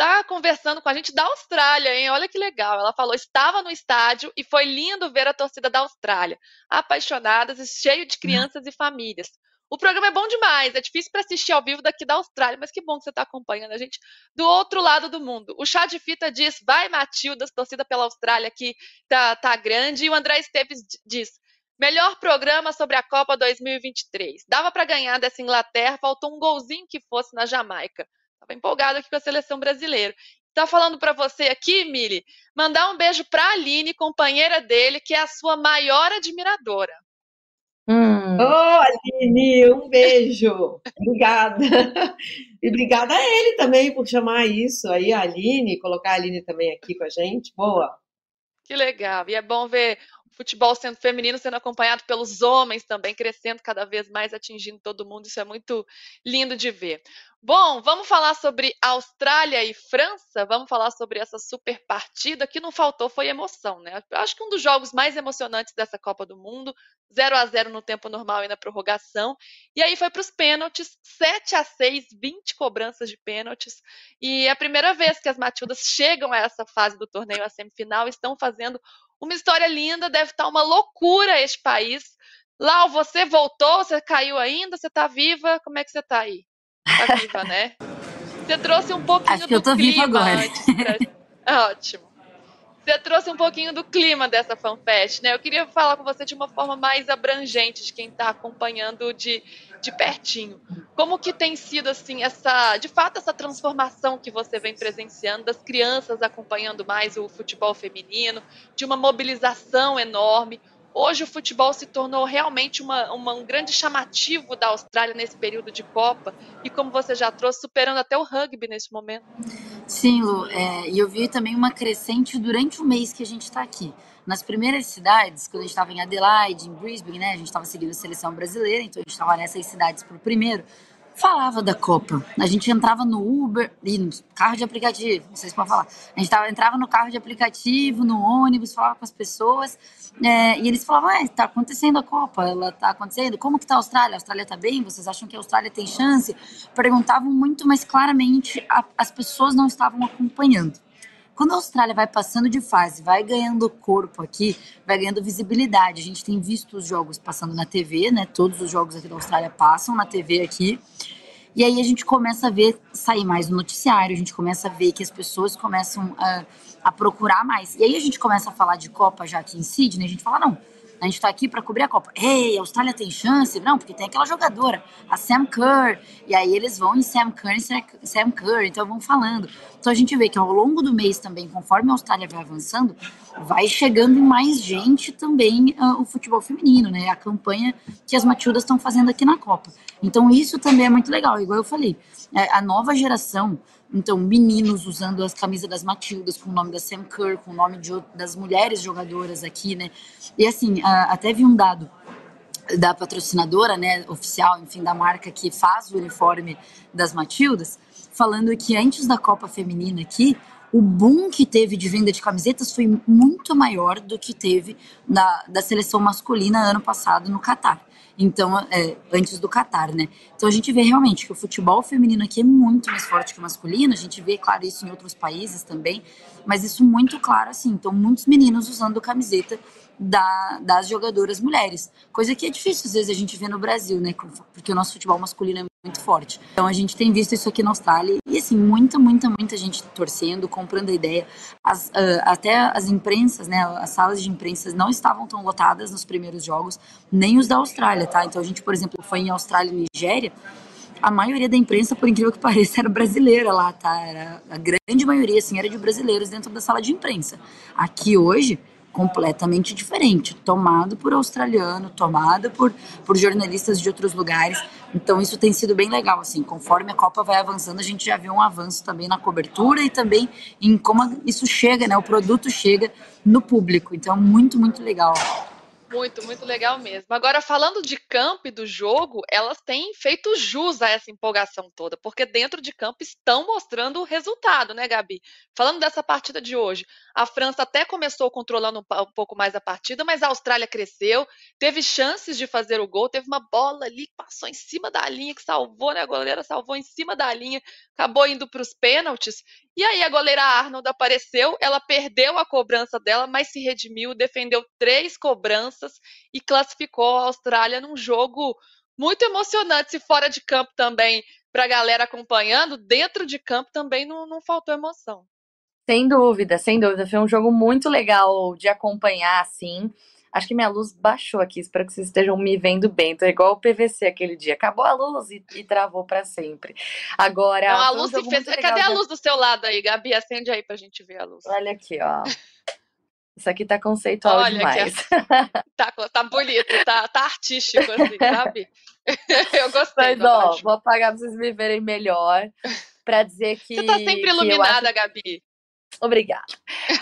S2: está conversando com a gente da Austrália, hein? Olha que legal. Ela falou: estava no estádio e foi lindo ver a torcida da Austrália, apaixonadas e cheio de crianças e famílias. O programa é bom demais, é difícil para assistir ao vivo daqui da Austrália, mas que bom que você está acompanhando a gente do outro lado do mundo. O Chá de Fita diz: vai Matildas, torcida pela Austrália que tá, tá grande. E o André Esteves diz: melhor programa sobre a Copa 2023. Dava para ganhar dessa Inglaterra, faltou um golzinho que fosse na Jamaica. Estava empolgado aqui com a seleção brasileira. Tá falando para você aqui, Mili, mandar um beijo para a Aline, companheira dele, que é a sua maior admiradora.
S4: Hum. Oh, Aline, um beijo. obrigada. E obrigada a ele também por chamar isso aí, a Aline, colocar a Aline também aqui com a gente. Boa.
S2: Que legal. E é bom ver futebol sendo feminino, sendo acompanhado pelos homens também, crescendo cada vez mais, atingindo todo mundo. Isso é muito lindo de ver. Bom, vamos falar sobre Austrália e França. Vamos falar sobre essa super partida. que não faltou foi emoção, né? Acho que um dos jogos mais emocionantes dessa Copa do Mundo. 0 a 0 no tempo normal e na prorrogação. E aí foi para os pênaltis, 7 a 6, 20 cobranças de pênaltis. E é a primeira vez que as Matildas chegam a essa fase do torneio, a semifinal, estão fazendo Uma história linda, deve estar uma loucura este país. Lau, você voltou? Você caiu ainda? Você está viva? Como é que você está aí? Está viva, né? Você trouxe um pouquinho
S5: Acho que eu tô
S2: do
S5: viva
S2: clima
S5: agora.
S2: antes. pra- Ótimo. Você trouxe um pouquinho do clima dessa FanFest, né? Eu queria falar com você de uma forma mais abrangente, de quem está acompanhando de, de pertinho. Como que tem sido, assim, essa, de fato, essa transformação que você vem presenciando, das crianças acompanhando mais o futebol feminino, de uma mobilização enorme. Hoje o futebol se tornou realmente uma, uma- um grande chamativo da Austrália nesse período de Copa, e como você já trouxe, superando até o rugby nesse momento.
S5: Sim, Lu, é, e eu vi também uma crescente durante o mês que a gente está aqui. Nas primeiras cidades, quando a gente estava em Adelaide, em Brisbane, né, a gente estava seguindo a seleção brasileira, então a gente estava nessas cidades por primeiro, falava da Copa. A gente entrava no Uber, e no carro de aplicativo, não sei se pode falar. A gente tava, entrava no carro de aplicativo, no ônibus, falava com as pessoas, é, e eles falavam, é, tá acontecendo a Copa, ela tá acontecendo, como que tá a Austrália? A Austrália tá bem? Vocês acham que a Austrália tem chance? Perguntavam muito, mas claramente a- as pessoas não estavam acompanhando. Quando a Austrália vai passando de fase, vai ganhando corpo aqui, vai ganhando visibilidade. A gente tem visto os jogos passando na TV, né? Todos os jogos aqui da Austrália passam na TV aqui. E aí a gente começa a ver sair mais no noticiário, a gente começa a ver que as pessoas começam a, a procurar mais. E aí a gente começa a falar de Copa já aqui em Sydney, a gente fala, não, a gente tá aqui para cobrir a Copa. Ei, a Austrália tem chance? Não, porque tem aquela jogadora, a Sam Kerr. E aí eles vão em Sam Kerr e Sam Kerr, então vão falando. Então a gente vê que ao longo do mês também, conforme a Austrália vai avançando, vai chegando mais gente também ah, o futebol feminino, né? A campanha que as Matildas estão fazendo aqui na Copa. Então isso também é muito legal, igual eu falei. é, a nova geração, então meninos usando as camisas das Matildas com o nome da Sam Kerr, com o nome de, das mulheres jogadoras aqui, né? E assim, ah, até vi um dado da patrocinadora, né, oficial, enfim, da marca que faz o uniforme das Matildas, falando que antes da Copa Feminina aqui, o boom que teve de venda de camisetas foi muito maior do que teve na, da seleção masculina ano passado no Catar. Então, é, antes do Catar, né? Então a gente vê realmente que o futebol feminino aqui é muito mais forte que o masculino. A gente vê, claro, isso em outros países também, mas isso muito claro assim. Então, muitos meninos usando camiseta da- das jogadoras mulheres, coisa que é difícil às vezes a gente vê no Brasil, né? Porque o nosso futebol masculino é muito forte. Então a gente tem visto isso aqui na Austrália e assim muita, muita, muita gente torcendo, comprando a ideia. As, ah, até as imprensas, né? As salas de imprensa não estavam tão lotadas nos primeiros jogos, nem os da Austrália, tá? Então a gente, por exemplo, foi em Austrália e Nigéria. A maioria da imprensa, por incrível que [LAUGHS] pareça, era brasileira lá, tá? Era, a grande maioria, assim, era de brasileiros dentro da sala de imprensa. Aqui hoje, completamente diferente, tomado por australiano, tomado por, por jornalistas de outros lugares. Então isso tem sido bem legal, assim, conforme a Copa vai avançando, a gente já vê um avanço também na cobertura e também em como isso chega, né, o produto chega no público. Então muito, muito legal.
S2: Muito, muito legal mesmo. Agora, falando de campo e do jogo, elas têm feito jus a essa empolgação toda, porque dentro de campo estão mostrando o resultado, né, Gabi? Falando dessa partida de hoje, a França até começou controlando um, pouco mais a partida, mas a Austrália cresceu, teve chances de fazer o gol, teve uma bola ali que passou em cima da linha, que salvou, né? A goleira salvou em cima da linha, acabou indo para os pênaltis. E aí a goleira Arnold apareceu, ela perdeu a cobrança dela, mas se redimiu, defendeu três cobranças e classificou a Austrália num jogo muito emocionante. Se fora de campo também, para a galera acompanhando, dentro de campo também não, não faltou emoção.
S3: Sem dúvida, sem dúvida. Foi um jogo muito legal de acompanhar, assim. Acho que minha luz baixou aqui, espero que vocês estejam me vendo bem. Tô igual o PVC aquele dia. Acabou a luz e, e travou para sempre. Agora.
S2: Então, a luz se fez. Cadê a luz do seu lado aí, Gabi? Acende aí pra gente ver a luz.
S3: Olha aqui, ó. Isso aqui tá conceitual
S2: Olha
S3: demais.
S2: Tá, tá bonito, tá, tá artístico, assim, sabe? [LAUGHS] Eu gostei.
S3: Mas, ó, vou apagar pra vocês me verem melhor. Pra dizer que.
S2: Você tá sempre
S3: eu acho
S2: iluminada, Gabi. [LAUGHS]
S3: Obrigada.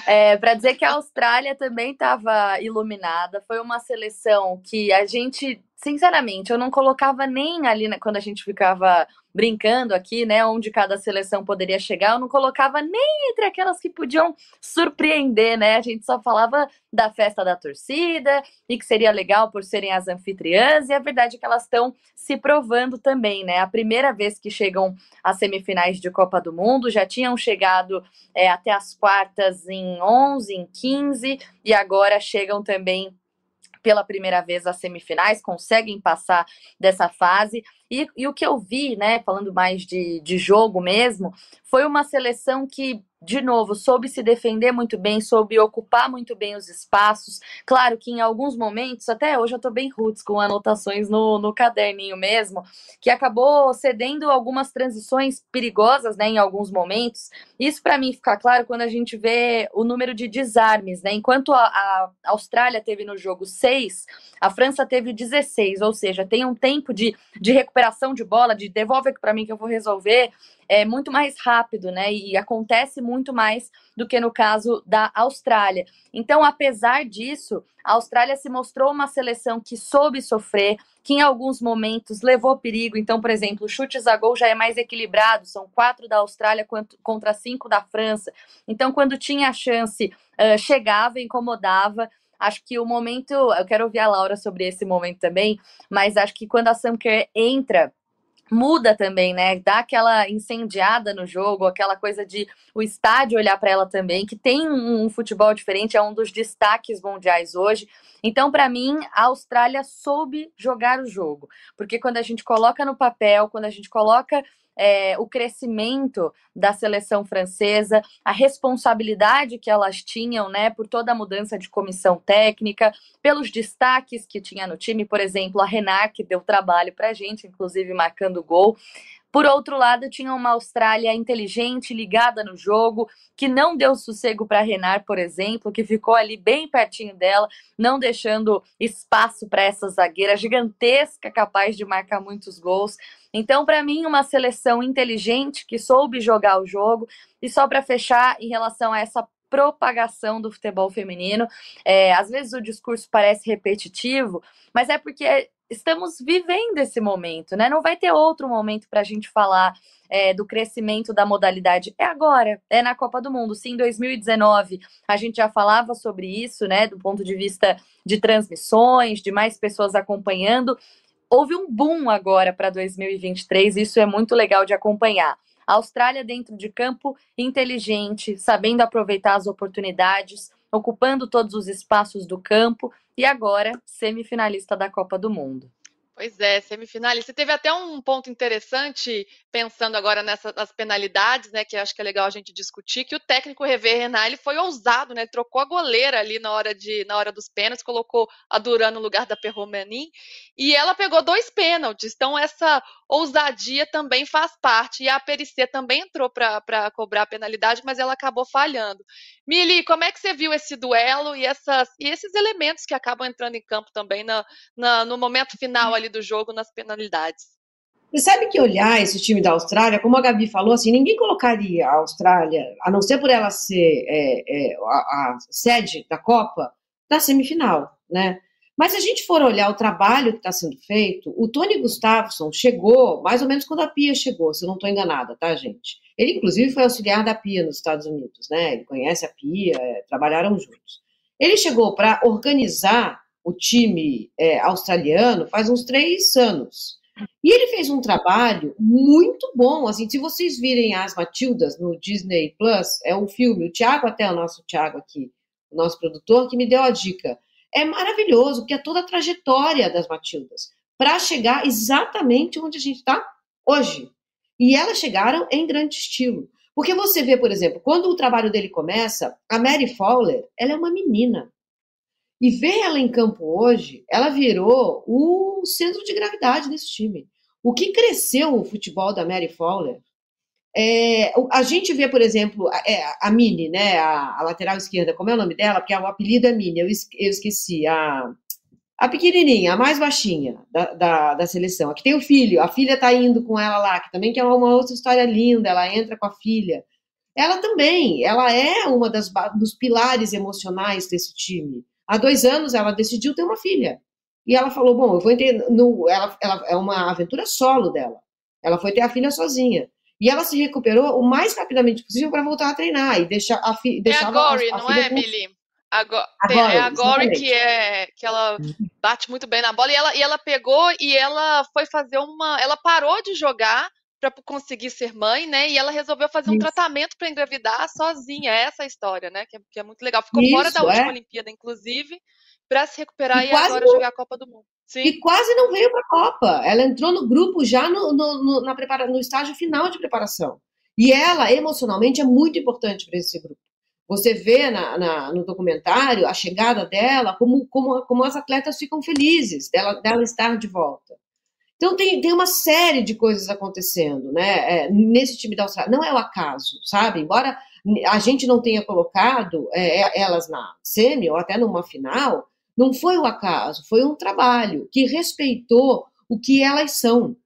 S3: É, para dizer que a Austrália também estava iluminada, foi uma seleção que a gente, sinceramente, eu não colocava nem ali na- quando a gente ficava brincando aqui, né, onde cada seleção poderia chegar, eu não colocava nem entre aquelas que podiam surpreender, né? A gente só falava da festa da torcida e que seria legal por serem as anfitriãs, e a verdade é que elas estão se provando também, né? A primeira vez que chegam às semifinais de Copa do Mundo, já tinham chegado é, até as quartas em 11, em 15, e agora chegam também pela primeira vez às semifinais, conseguem passar dessa fase. E, e o que eu vi, né, falando mais de, de jogo mesmo, foi uma seleção que de novo, soube se defender muito bem, soube ocupar muito bem os espaços. Claro que em alguns momentos, até hoje eu tô bem roots com anotações no, no caderninho mesmo, que acabou cedendo algumas transições perigosas, né, em alguns momentos. Isso para mim fica claro quando a gente vê o número de desarmes, né? Enquanto a, a Austrália teve no jogo 6, a França teve 16, ou seja, tem um tempo de, de recuperação de bola, de devolve aqui para mim que eu vou resolver é muito mais rápido, né? E acontece muito mais do que no caso da Austrália. Então, apesar disso, a Austrália se mostrou uma seleção que soube sofrer, que em alguns momentos levou perigo. Então, por exemplo, chutes a gol já é mais equilibrado, são quatro da Austrália contra cinco da França. Então, quando tinha a chance, chegava, incomodava. Acho que o momento, eu quero ouvir a Laura sobre esse momento também, mas acho que quando a Sam Kerr entra muda também, né? Dá aquela incendiada no jogo, aquela coisa de o estádio olhar para ela também, que tem um, um, futebol diferente, é um dos destaques mundiais hoje. Então, para mim, a Austrália soube jogar o jogo, porque quando a gente coloca no papel, quando a gente coloca é, o crescimento da seleção francesa, a responsabilidade que elas tinham, né, por toda a mudança de comissão técnica, pelos destaques que tinha no time, por exemplo, a Renard, que deu trabalho para a gente, inclusive marcando gol. Por outro lado, tinha uma Austrália inteligente, ligada no jogo, que não deu sossego para Renar, por exemplo, que ficou ali bem pertinho dela, não deixando espaço para essa zagueira gigantesca, capaz de marcar muitos gols. Então, para mim, uma seleção inteligente que soube jogar o jogo. E só para fechar, em relação a essa propagação do futebol feminino. É, às vezes o discurso parece repetitivo, mas é porque estamos vivendo esse momento, né? Não vai ter outro momento para a gente falar é, do crescimento da modalidade. É agora, é na Copa do Mundo. Sim, em 2019 a gente já falava sobre isso, né? Do ponto de vista de transmissões, de mais pessoas acompanhando. Houve um boom agora para 2023, isso é muito legal de acompanhar. A Austrália dentro de campo inteligente, sabendo aproveitar as oportunidades, ocupando todos os espaços do campo e agora semifinalista da Copa do Mundo.
S2: Pois é, semifinalista. Teve até um ponto interessante, pensando agora nessas penalidades, né? Que acho que é legal a gente discutir, que o técnico Rever Renan foi ousado, né? Trocou a goleira ali na hora, de, na hora dos pênaltis, colocou a Duran no lugar da Perromanin, e ela pegou dois pênaltis. Então, essa ousadia também faz parte. E a Pericê também entrou para cobrar a penalidade, mas ela acabou falhando. Mili, como é que você viu esse duelo e, essas, e esses elementos que acabam entrando em campo também na, na, no momento final ali do jogo, nas penalidades?
S4: Você sabe que olhar esse time da Austrália, como a Gabi falou, assim, ninguém colocaria a Austrália, a não ser por ela ser é, é, a, a, sede da Copa, na semifinal, né? Mas se a gente for olhar o trabalho que está sendo feito, o Tony Gustafsson chegou mais ou menos quando a Pia chegou, se eu não estou enganada, tá, gente? Ele, inclusive, foi auxiliar da Pia nos Estados Unidos, né? Ele conhece a Pia, é, trabalharam juntos. Ele chegou para organizar o time é, australiano faz uns três anos. E ele fez um trabalho muito bom. Assim, se vocês virem as Matildas no Disney Plus, é um filme. O Thiago, até o nosso Thiago aqui, o nosso produtor, que me deu a dica é maravilhoso, porque é toda a trajetória das Matildas para chegar exatamente onde a gente está hoje. E elas chegaram em grande estilo. Porque você vê, por exemplo, quando o trabalho dele começa, a Mary Fowler, ela é uma menina. E ver ela em campo hoje, ela virou o centro de gravidade desse time. O que cresceu o futebol da Mary Fowler é, a gente vê, por exemplo, a, é, a Mini, né, a, a, lateral esquerda, como é o nome dela? Porque o apelido é Mini, eu, eu esqueci. A, a pequenininha, a mais baixinha da, da, da, seleção. Aqui tem o filho, a filha tá indo com ela lá, que também que é uma outra história linda, ela entra com a filha. Ela também, ela é uma das dos pilares emocionais desse time. Há dois anos ela decidiu ter uma filha. E ela falou, bom, eu vou entender, no, ela, ela é uma aventura solo dela. Ela foi ter a filha sozinha. E ela se recuperou o mais rapidamente possível para voltar a treinar e deixar a fi,
S2: é a Gory, a, a não é, Emily? Agora, agora, é a Gory que é que ela bate muito bem na bola e ela, e ela pegou e ela foi fazer uma, ela parou de jogar para conseguir ser mãe, né? E ela resolveu fazer um Isso. tratamento para engravidar sozinha. É essa a história, né? Que é, que é muito legal. Ficou Isso, fora da última é. Olimpíada, inclusive, para se recuperar e, e agora não, jogar a Copa do Mundo.
S4: Sim. E quase não veio para a Copa. Ela entrou no grupo já no, no, no, na prepara, no estágio final de preparação. E ela, emocionalmente, é muito importante para esse grupo. Você vê na, na, no documentário a chegada dela, como, como, como as atletas ficam felizes dela, dela estar de volta. Então tem, tem uma série de coisas acontecendo, né? É, nesse time da Austrália. Não é o acaso, sabe? Embora a gente não tenha colocado é, é, elas na semi ou até numa final, não foi o acaso, foi um trabalho que respeitou o que elas são.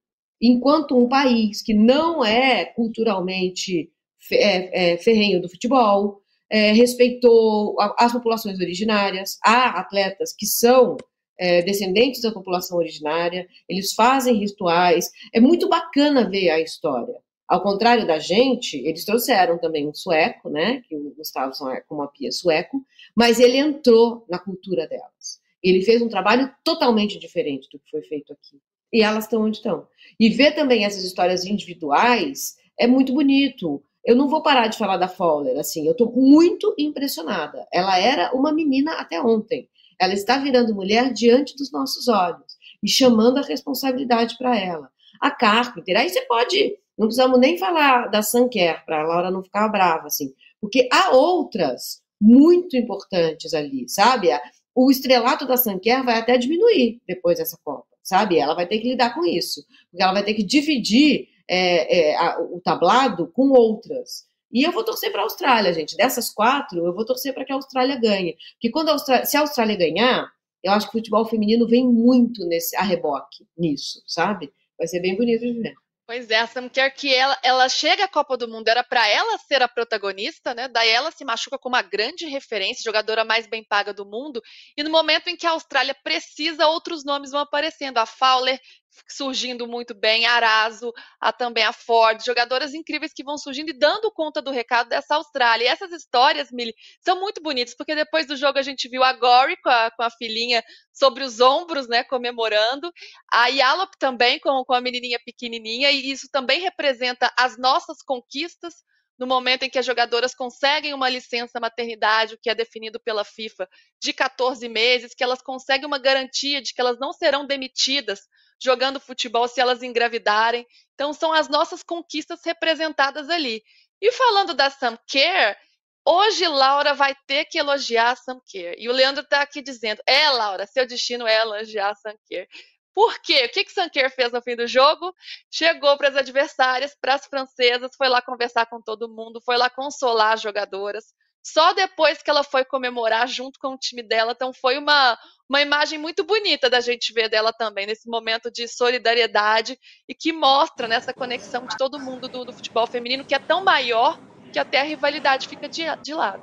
S4: Enquanto um país que não é culturalmente é, é, ferrenho do futebol, é, respeitou as populações originárias, há atletas que são é, descendentes da população originária, eles fazem rituais, é muito bacana ver a história. Ao contrário da gente, eles trouxeram também um sueco, né, que o Gustavo é como a pia sueco, mas ele entrou na cultura delas. Ele fez um trabalho totalmente diferente do que foi feito aqui. E elas estão onde estão. E ver também essas histórias individuais é muito bonito. Eu não vou parar de falar da Fowler, assim, eu estou muito impressionada. Ela era uma menina até ontem. Ela está virando mulher diante dos nossos olhos e chamando a responsabilidade para ela. A Carpenter, aí você pode, não precisamos nem falar da Sanquer, para a Laura não ficar brava, assim, porque há outras muito importantes ali, sabe? O estrelato da Sanquer vai até diminuir depois dessa Copa, sabe? Ela vai ter que lidar com isso, porque ela vai ter que dividir é, é, a, o tablado com outras. E eu vou torcer para a Austrália, gente. Dessas quatro, eu vou torcer para que a Austrália ganhe. Porque quando a Austrália, se a Austrália ganhar, eu acho que o futebol feminino vem muito nesse a reboque nisso, sabe? Vai ser bem bonito de ver.
S2: Pois é, a Sam Kerr que ela, ela chega à Copa do Mundo, era para ela ser a protagonista, né? Daí ela se machuca como uma grande referência, jogadora mais bem paga do mundo. E no momento em que a Austrália precisa, outros nomes vão aparecendo. A Fowler surgindo muito bem, a Arazo, a, também a Ford, jogadoras incríveis que vão surgindo e dando conta do recado dessa Austrália. E essas histórias, Mili, são muito bonitas, porque depois do jogo a gente viu a Gory com a, com a filhinha sobre os ombros, né, comemorando, a Yalop também com, com a menininha pequenininha, e isso também representa as nossas conquistas no momento em que as jogadoras conseguem uma licença maternidade, o que é definido pela FIFA, de 14 meses, que elas conseguem uma garantia de que elas não serão demitidas jogando futebol se elas engravidarem. Então, são as nossas conquistas representadas ali. E falando da Sam Care, hoje Laura vai ter que elogiar a Sam Care. E o Leandro está aqui dizendo: é, Laura, seu destino é elogiar a Sam Care. Por quê? O que, que Sanquer fez no fim do jogo? Chegou para as adversárias, para as francesas, foi lá conversar com todo mundo, foi lá consolar as jogadoras, só depois que ela foi comemorar junto com o time dela. Então foi uma, uma imagem muito bonita da gente ver dela também, nesse momento de solidariedade e que mostra nessa né, conexão de todo mundo do, do, futebol feminino, que é tão maior que até a rivalidade fica de, de lado.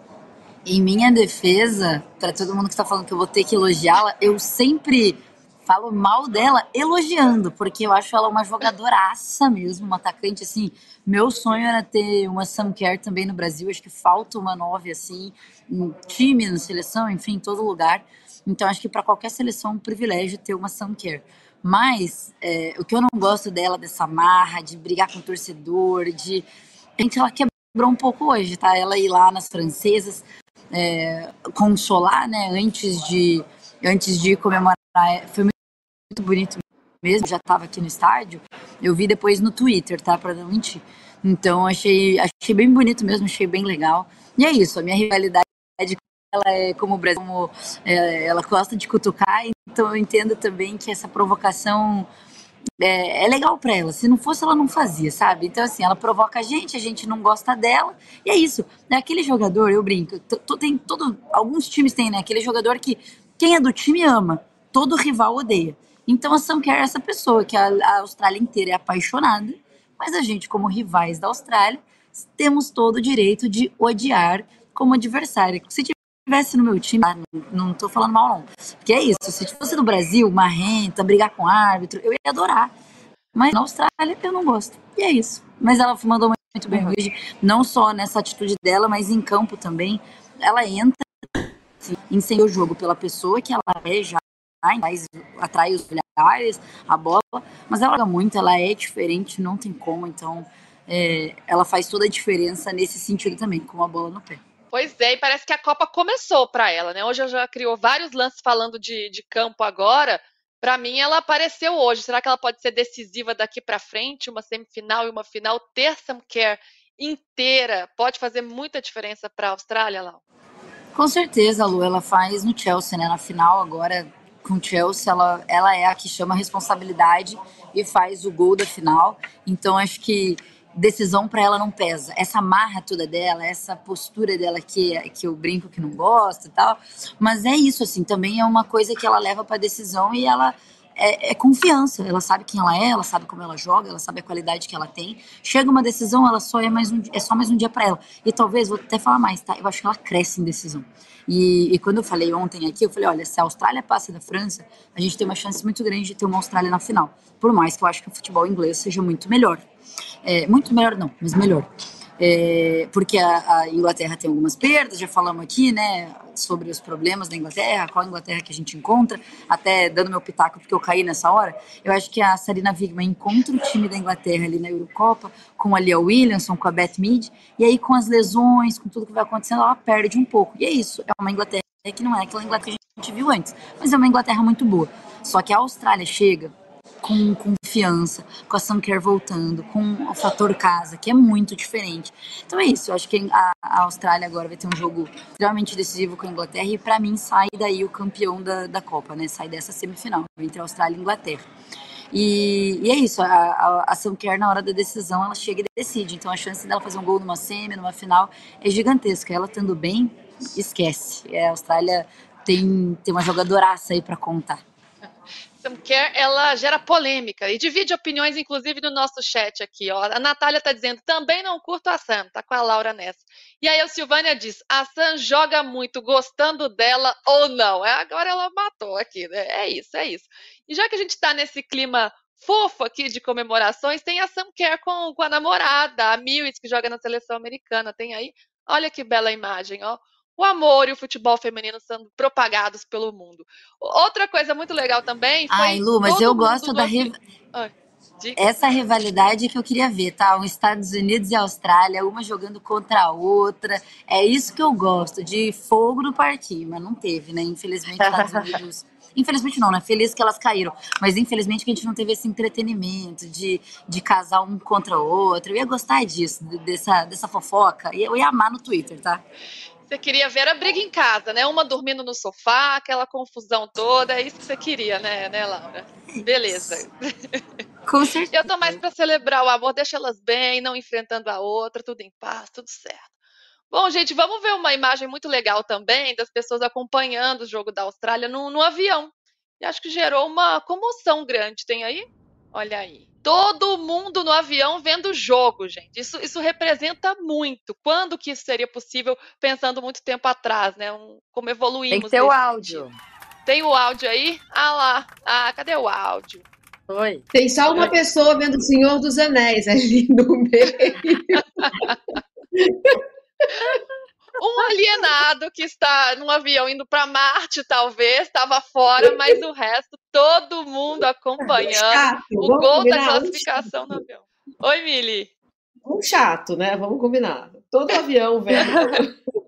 S5: Em minha defesa, para todo mundo que está falando que eu vou ter que elogiá-la, eu sempre falo mal dela elogiando, porque eu acho ela uma jogadoraça mesmo, uma atacante assim. Meu sonho era ter uma Sam Kerr também no Brasil, acho que falta uma nove assim, um time, na seleção, enfim, em todo lugar. Então acho que para qualquer seleção é um privilégio ter uma Sam Kerr. Mas é, o que eu não gosto dela, dessa marra, de brigar com o torcedor, de. Gente, ela quebrou um pouco hoje, tá? Ela ir lá nas francesas, é, consolar, né? Antes de, antes de comemorar. Foi muito muito bonito mesmo, já estava aqui no estádio. Eu vi depois no Twitter, tá? Para não mentir. Então achei, achei bem bonito mesmo, achei bem legal. E é isso, a minha rivalidade ela é como o Brasil, como, é, ela gosta de cutucar, então eu entendo também que essa provocação é, é legal para ela. Se não fosse, ela não fazia, sabe? Então, assim, ela provoca a gente, a gente não gosta dela, e é isso. É aquele jogador, eu brinco, tem todo, alguns times têm, né? Aquele jogador que quem é do time ama, todo rival odeia. Então a Sam Kerr é essa pessoa que a, a Austrália inteira é apaixonada, mas a gente, como rivais da Austrália, temos todo o direito de odiar como adversário. Se tivesse no meu time, ah, não, tô falando mal não, porque é isso, se fosse no Brasil, marrenta, brigar com árbitro, eu ia adorar. Mas na Austrália eu não gosto. E é isso. Mas ela mandou muito bem uhum. hoje, não só nessa atitude dela, mas em campo também. Ela entra, assim, incendia o jogo pela pessoa que ela é já, atrai os olhares, a bola, mas ela joga muito, ela é diferente, não tem como, então é, ela faz toda a diferença nesse sentido também, com a bola no pé.
S2: Pois é, e parece que a Copa começou para ela, né? Hoje ela já criou vários lances falando de, de campo agora. Para mim, ela apareceu hoje. Será que ela pode ser decisiva daqui para frente? Uma semifinal e uma final ter Sam Kerr inteira pode fazer muita diferença para a Austrália, Lau?
S5: Com certeza, Lu. Ela faz no Chelsea, né? Na final agora com Chelsea, ela, ela é a que chama a responsabilidade e faz o gol da final. Então, acho que decisão para ela não pesa. Essa marra toda dela, essa postura dela que, que eu brinco que não gosta e tal. Mas é isso, assim, também é uma coisa que ela leva para decisão e ela é, é, confiança. Ela sabe quem ela é, ela sabe como ela joga, ela sabe a qualidade que ela tem. Chega uma decisão, ela só é mais um, é só mais um dia para ela. E talvez, vou até falar mais, tá? Eu acho que ela cresce em decisão. E, e, quando eu falei ontem aqui, eu falei, olha, se a Austrália passa da França, a gente tem uma chance muito grande de ter uma Austrália na final. Por mais que eu acho que o futebol inglês seja muito melhor. É, muito melhor não, mas melhor. É, porque a, a, Inglaterra tem algumas perdas, já falamos aqui, né, sobre os problemas da Inglaterra, qual Inglaterra que a gente encontra, até dando meu pitaco porque eu caí nessa hora, eu acho que a Sarina Wigman encontra o time da Inglaterra ali na Eurocopa, com a Lia Williamson, com a Beth Mead, e aí com as lesões, com tudo que vai acontecendo, ela perde um pouco, e é isso, é uma Inglaterra que não é aquela Inglaterra que a gente viu antes, mas é uma Inglaterra muito boa, só que a Austrália chega com confiança, com a Suncare voltando, com o fator casa, que é muito diferente. Então é isso, eu acho que a, Austrália agora vai ter um jogo extremamente decisivo com a Inglaterra e para mim sai daí o campeão da, da Copa, né? Sai dessa semifinal entre a Austrália e a Inglaterra. E, e, é isso, a, a, a na hora da decisão ela chega e decide, então a chance dela fazer um gol numa semi, numa final é gigantesca. Ela estando bem, esquece. É, a Austrália tem, tem uma jogadoraça aí para contar.
S2: Care, ela gera polêmica e divide opiniões, inclusive, no nosso chat aqui. Ó. A Natália está dizendo, também não curto a Sam, tá com a Laura nessa. E aí a Silvânia diz, a Sam joga muito, gostando dela ou não. É, agora ela matou aqui, né? É isso, é isso. E já que a gente está nesse clima fofo aqui de comemorações, tem a Sam Care com, com a namorada, a Mills, que joga na seleção americana. Tem aí, olha que bela imagem, ó o amor e o futebol feminino sendo propagados pelo mundo. Outra coisa muito legal também foi.
S5: Ai, Lu, mas eu gosto da. Riv... Essa rivalidade que eu queria ver, tá? Os Estados Unidos e Austrália, uma jogando contra a outra. É isso que eu gosto, de fogo no parquinho, mas não teve, né? Infelizmente, Estados Unidos. [LAUGHS] Infelizmente não, né? Feliz que elas caíram. Mas infelizmente que a gente não teve esse entretenimento de, de casar um contra o outro. Eu ia gostar disso, dessa, dessa fofoca. Eu ia amar no Twitter, tá?
S2: Você queria ver a briga em casa, né? Uma dormindo no sofá, aquela confusão toda. É isso que você queria, né, né Laura? Beleza.
S5: Com certeza.
S2: Eu tô mais para celebrar o amor, deixa elas bem, não enfrentando a outra, tudo em paz, tudo certo. Bom, gente, vamos ver uma imagem muito legal também das pessoas acompanhando o jogo da Austrália no, no avião. E acho que gerou uma comoção grande. Tem aí? Olha aí. Todo mundo no avião vendo o jogo, gente. Isso, isso representa muito. Quando que isso seria possível, pensando muito tempo atrás, né? Um, como evoluímos.
S3: Tem que ter o áudio.
S2: Sentido. Tem o áudio aí? Ah lá. Ah, cadê o áudio?
S3: Oi.
S4: Tem só uma Oi. pessoa vendo o Senhor dos Anéis ali no meio. [LAUGHS]
S2: um alienado que está num avião indo para Marte, talvez, estava fora, [LAUGHS] mas o resto, todo mundo acompanhando o gol da classificação no avião. Oi, Mili.
S4: Um chato, né? Vamos combinar. Todo avião vendo. [LAUGHS]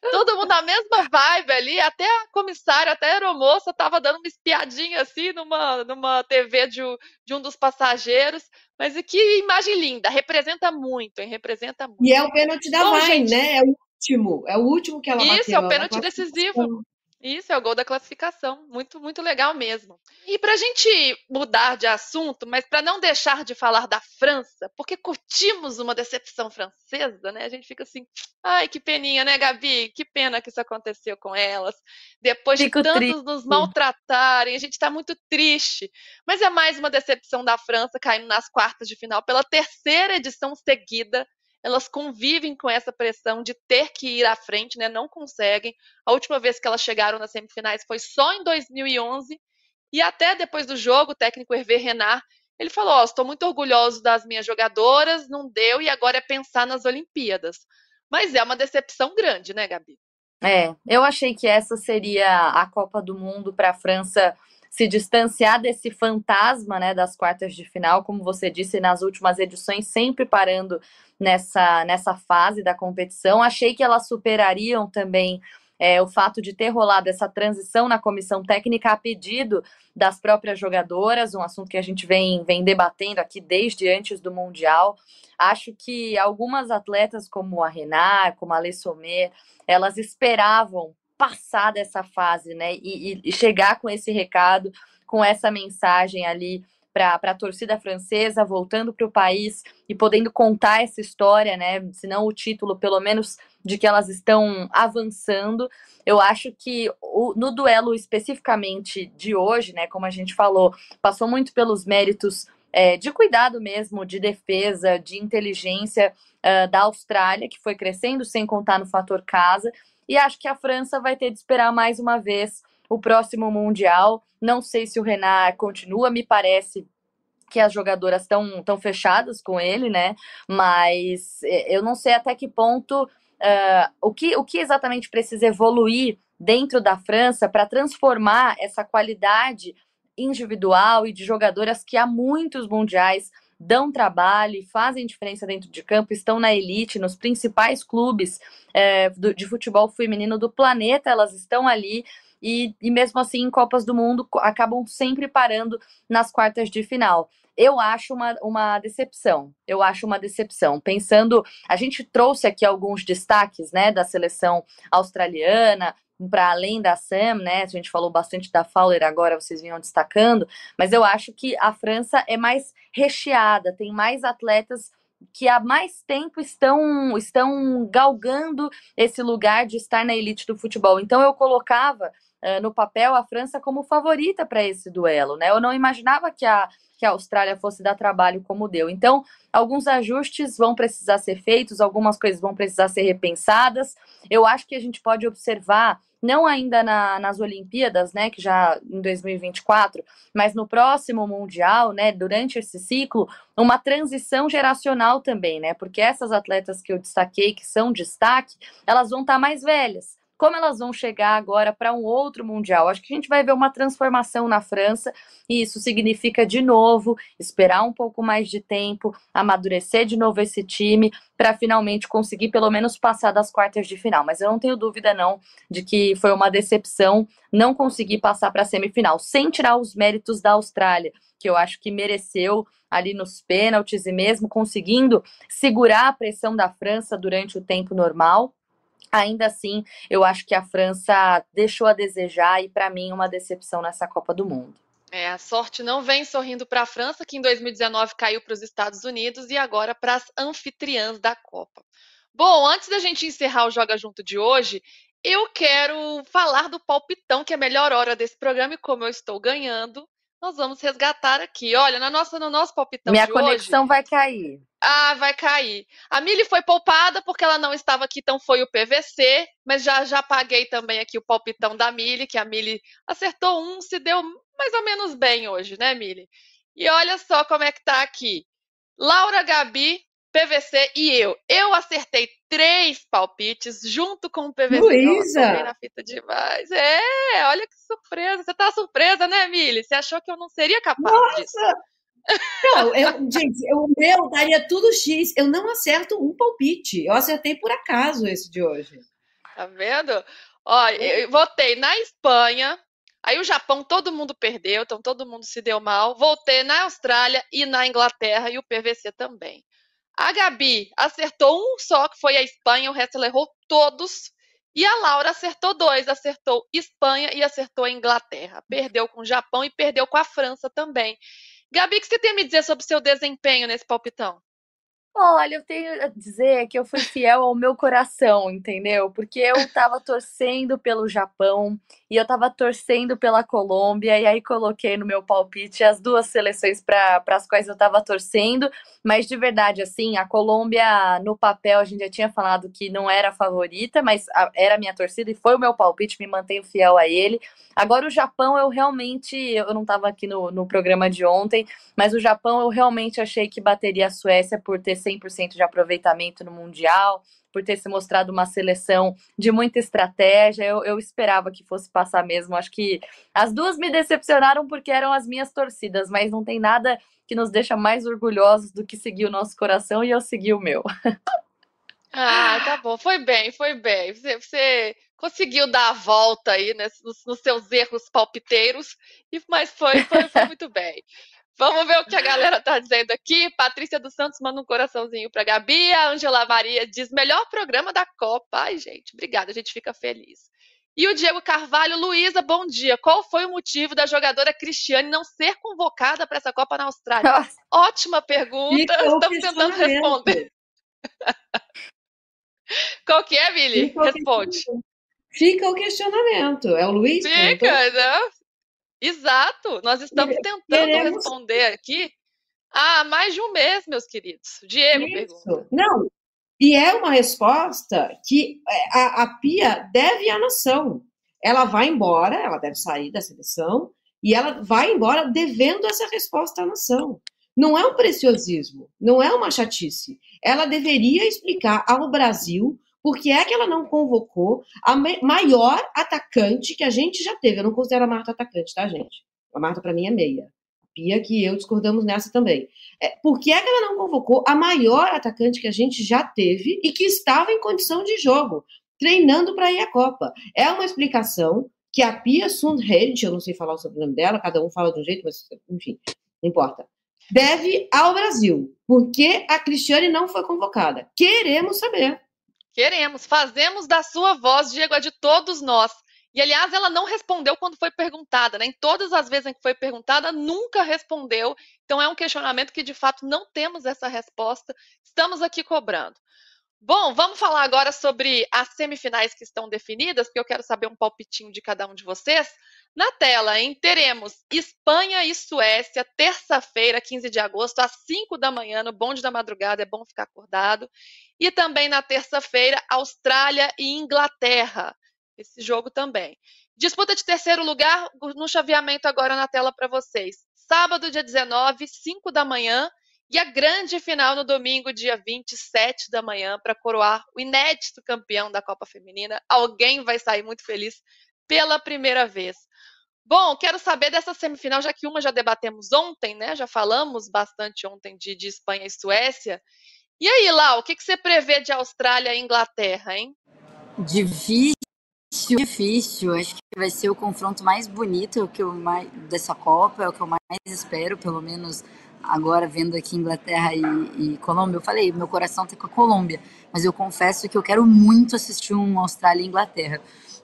S2: Todo mundo na mesma vibe ali, até a comissária, até a aeromoça estava dando uma espiadinha assim numa, numa TV de, de um dos passageiros. Mas que imagem linda, representa muito, hein? Representa muito.
S4: E é o pênalti da Bom, gente... né? É o último, é o último que ela
S2: Isso,
S4: bateu.
S2: é o pênalti decisivo. Isso, é o gol da classificação. Muito, muito legal mesmo. E para a gente mudar de assunto, mas para não deixar de falar da França, porque curtimos uma decepção francesa, né? A gente fica assim, ai, que peninha, né, Gabi? Que pena que isso aconteceu com elas. Depois Fico de tantos triste. nos maltratarem, a gente está muito triste. Mas é mais uma decepção da França caindo nas quartas de final pela terceira edição seguida elas convivem com essa pressão de ter que ir à frente, né? Não conseguem. A última vez que elas chegaram nas semifinais foi só em 2011 e até depois do jogo, o técnico Hervé Renard Ele falou: oh, estou muito orgulhoso das minhas jogadoras, não deu e agora é pensar nas Olimpíadas. Mas é uma decepção grande, né, Gabi?
S3: É, eu achei que essa seria a Copa do Mundo para a França se distanciar desse fantasma, né, das quartas de final, como você disse nas últimas edições, sempre parando nessa nessa fase da competição. Achei que elas superariam também é, o fato de ter rolado essa transição na comissão técnica a pedido das próprias jogadoras, um assunto que a gente vem, vem debatendo aqui desde antes do Mundial. Acho que algumas atletas, como a Renat, como a Alê Sommer, elas esperavam passar dessa fase, né? E, e chegar com esse recado, com essa mensagem ali para a torcida francesa, voltando para o país e podendo contar essa história, né? Se não o título, pelo menos de que elas estão avançando. Eu acho que o, no duelo especificamente de hoje, né? Como a gente falou, passou muito pelos méritos é, de cuidado mesmo, de defesa, de inteligência uh, da Austrália, que foi crescendo sem contar no fator casa. E acho que a França vai ter de esperar mais uma vez o próximo Mundial. Não sei se o Renard continua, me parece que as jogadoras estão tão fechadas com ele, né? Mas é, eu não sei até que ponto uh, o, que, o que exatamente precisa evoluir dentro da França para transformar essa qualidade individual e de jogadoras que há muitos mundiais dão trabalho e fazem diferença dentro de campo, estão na elite, nos principais clubes é, do, de futebol feminino do planeta, elas estão ali. E, e mesmo assim, em Copas do Mundo, acabam sempre parando nas quartas de final eu acho uma, uma decepção. Eu acho uma decepção. Pensando, a gente trouxe aqui alguns destaques, né, da seleção australiana, para além da Sam, né? A gente falou bastante da Fowler agora, vocês vinham destacando, mas eu acho que a França é mais recheada, tem mais atletas que há mais tempo estão estão galgando esse lugar de estar na elite do futebol. Então eu colocava no papel a França como favorita para esse duelo, né? Eu não imaginava que a que a Austrália fosse dar trabalho como deu. Então, alguns ajustes vão precisar ser feitos, algumas coisas vão precisar ser repensadas. Eu acho que a gente pode observar não ainda na, nas Olimpíadas, né, que já em 2024, mas no próximo Mundial, né, durante esse ciclo, uma transição geracional também, né, porque essas atletas que eu destaquei, que são destaque, elas vão estar mais velhas como elas vão chegar agora para um outro Mundial. Acho que a gente vai ver uma transformação na França, e isso significa, de novo, esperar um pouco mais de tempo, amadurecer de novo esse time, para finalmente conseguir pelo menos passar das quartas de final. Mas eu não tenho dúvida, não, de que foi uma decepção não conseguir passar para a semifinal, sem tirar os méritos da Austrália, que eu acho que mereceu ali nos pênaltis e mesmo conseguindo segurar a pressão da França durante o tempo normal Ainda assim, eu acho que a França deixou a desejar e, para mim, uma decepção nessa Copa do Mundo.
S2: É, a sorte não vem sorrindo para a França, que em 2019 caiu para os Estados Unidos e agora para as anfitriãs da Copa. Bom, antes da gente encerrar o Joga Junto de hoje, eu quero falar do palpitão, que é a melhor hora desse programa, e como eu estou ganhando, nós vamos resgatar aqui. Olha, na nossa, no nosso palpitão
S3: Minha
S2: de
S3: conexão
S2: hoje,
S3: vai cair.
S2: Ah, vai cair. A Mili foi poupada porque ela não estava aqui, então foi o PVC, mas já já paguei também aqui o palpitão da Mili, que a Mili acertou um, se deu mais ou menos bem hoje, né, Mili? E olha só como é que tá aqui. Laura Gabi, PVC e eu. Eu acertei três palpites junto com o PVC.
S4: Luísa!
S2: na fita demais. É, olha que surpresa. Você tá surpresa, né, Mili? Você achou que eu não seria capaz
S4: Nossa!
S2: disso?
S4: Não, eu, gente, o meu daria tudo X. Eu não acerto um palpite. Eu acertei por acaso esse de hoje.
S2: Tá vendo? Ó, eu votei na Espanha, aí o Japão todo mundo perdeu, então todo mundo se deu mal. Voltei na Austrália e na Inglaterra e o PVC também. A Gabi acertou um só, que foi a Espanha, o resto ela errou todos. E a Laura acertou dois, acertou Espanha e acertou a Inglaterra. Perdeu com o Japão e perdeu com a França também. Gabi, o que você tem a me dizer sobre o seu desempenho nesse palpitão?
S3: Olha, eu tenho a dizer que eu fui fiel ao meu coração, entendeu? Porque eu estava torcendo pelo Japão e eu tava torcendo pela Colômbia, e aí coloquei no meu palpite as duas seleções para as quais eu tava torcendo, mas de verdade, assim, a Colômbia no papel, a gente já tinha falado que não era a favorita, mas a, era a minha torcida e foi o meu palpite, me mantenho fiel a ele. Agora, o Japão, eu realmente, eu não tava aqui no, no programa de ontem, mas o Japão eu realmente achei que bateria a Suécia por ter 100% de aproveitamento no Mundial por ter se mostrado uma seleção de muita estratégia. Eu, eu esperava que fosse passar mesmo. Acho que as duas me decepcionaram porque eram as minhas torcidas, mas não tem nada que nos deixa mais orgulhosos do que seguir o nosso coração e eu segui o meu.
S2: Ah, tá bom. Foi bem, foi bem. Você, você conseguiu dar a volta aí né, nos, nos, seus erros palpiteiros, mas foi, foi, foi muito bem. Vamos ver o que a galera tá dizendo aqui. Patrícia dos Santos manda um coraçãozinho pra Gabi. A Angela Maria diz: melhor programa da Copa. Ai, gente, obrigada, a gente fica feliz. E o Diego Carvalho, Luísa, bom dia. Qual foi o motivo da jogadora Cristiane não ser convocada para essa Copa na Austrália? Nossa. Ótima pergunta. Estamos tentando responder. Qual que é, Billy? Responde.
S4: Fica o questionamento. É o Luiz?
S2: Fica, né? Exato, nós estamos tentando Queremos... responder aqui há mais de um mês, meus queridos. Diego Isso. pergunta.
S4: Não, e é uma resposta que é, a, a Pia deve à nação. Ela vai embora, ela deve sair da seleção, e ela vai embora devendo essa resposta à nação. Não é um preciosismo, não é uma chatice. Ela deveria explicar ao Brasil por que é que ela não convocou a maior atacante que a gente já teve? Eu não considero a Marta atacante, tá, gente? A Marta, para mim, é meia. A Pia, que eu discordamos nessa também. É, por que é que ela não convocou a maior atacante que a gente já teve e que estava em condição de jogo, treinando para ir à Copa? É uma explicação que a Pia Sundhage, eu não sei falar o sobrenome dela, cada um fala de um jeito, mas enfim, não importa. Deve ao Brasil. Por que a Cristiane não foi convocada? Queremos saber.
S2: Queremos, fazemos da sua voz, Diego, a de todos nós. E, aliás, ela não respondeu quando foi perguntada, né? Em todas as vezes em que foi perguntada, nunca respondeu. Então, é um questionamento que, de fato, não temos essa resposta. Estamos aqui cobrando. Bom, vamos falar agora sobre as semifinais que estão definidas, porque eu quero saber um palpitinho de cada um de vocês. Na tela, hein, teremos Espanha e Suécia, terça-feira, 15 de agosto, às 5 da manhã, no bonde da madrugada, é bom ficar acordado. E também na terça-feira, Austrália e Inglaterra, esse jogo também. Disputa de terceiro lugar, no chaveamento agora na tela para vocês. Sábado, dia 19, 5 da manhã, e a grande final no domingo, dia 27 da manhã, para coroar o inédito campeão da Copa Feminina. Alguém vai sair muito feliz pela primeira vez. Bom, quero saber dessa semifinal, já que uma já debatemos ontem, né? Já falamos bastante ontem de, de Espanha e Suécia. E aí, Lau, o que, que você prevê de Austrália e Inglaterra, hein?
S5: Difícil, difícil. Acho que vai ser o confronto mais bonito que eu mais, dessa Copa, é o que eu mais espero, pelo menos agora vendo aqui Inglaterra e, e, Colômbia, eu falei, meu coração tá com a Colômbia, mas eu confesso que eu quero muito assistir um Austrália e Inglaterra.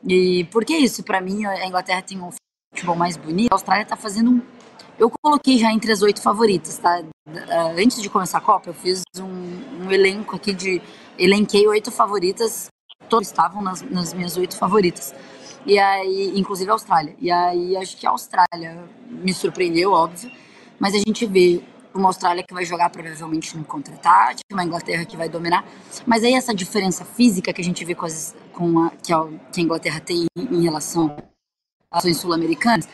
S5: E por que isso? Para mim, a Inglaterra tem um futebol mais bonito, a Austrália tá fazendo um. Eu coloquei já entre as oito favoritas, tá? Antes de começar a Copa, eu fiz um, um elenco aqui de. Elenquei oito favoritas, todos estavam nas, nas minhas oito favoritas. E aí, inclusive a Austrália. E aí, acho que a Austrália me surpreendeu, óbvio mas a gente vê uma Austrália que vai jogar provavelmente no contra-ataque, uma Inglaterra que vai dominar. Mas aí essa diferença física que a gente vê com, as, com a, que, a, que a Inglaterra tem em relação às sul-americanas,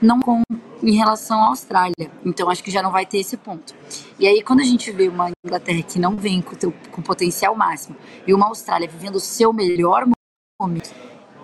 S5: não com em relação à Austrália. Então acho que já não vai ter esse ponto. E aí quando a gente vê uma Inglaterra que não vem com, teu, com potencial máximo e uma Austrália vivendo o seu melhor momento,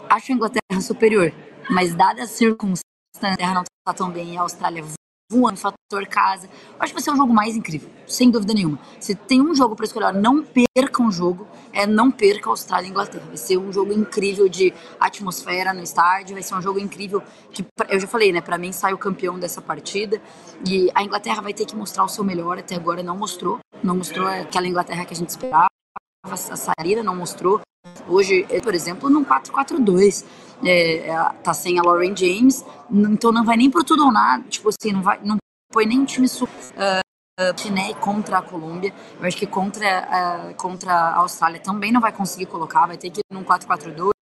S5: acho a Inglaterra superior. Mas dada a circunstância, a Inglaterra não está tão bem e a Austrália voando, fator casa. Eu acho que vai ser um jogo mais incrível, sem dúvida nenhuma. Se tem um jogo para escolher, não perca um jogo, é não perca a Austrália e Inglaterra. Vai ser um jogo incrível de atmosfera no estádio, vai ser um jogo incrível que eu já falei, né, para mim sai o campeão dessa partida e a Inglaterra vai ter que mostrar o seu melhor, até agora não mostrou, não mostrou aquela Inglaterra que a gente esperava. A Sarina não mostrou. Hoje, por exemplo, num 4-4-2 é, é, tá sem a Lauren James, então não vai nem pro tudo ou nada, tipo assim, não vai, não põe nem time uh, né, contra a Colômbia. Eu acho que contra, uh, contra a Austrália também não vai conseguir colocar, vai ter que ir num 4-4-2,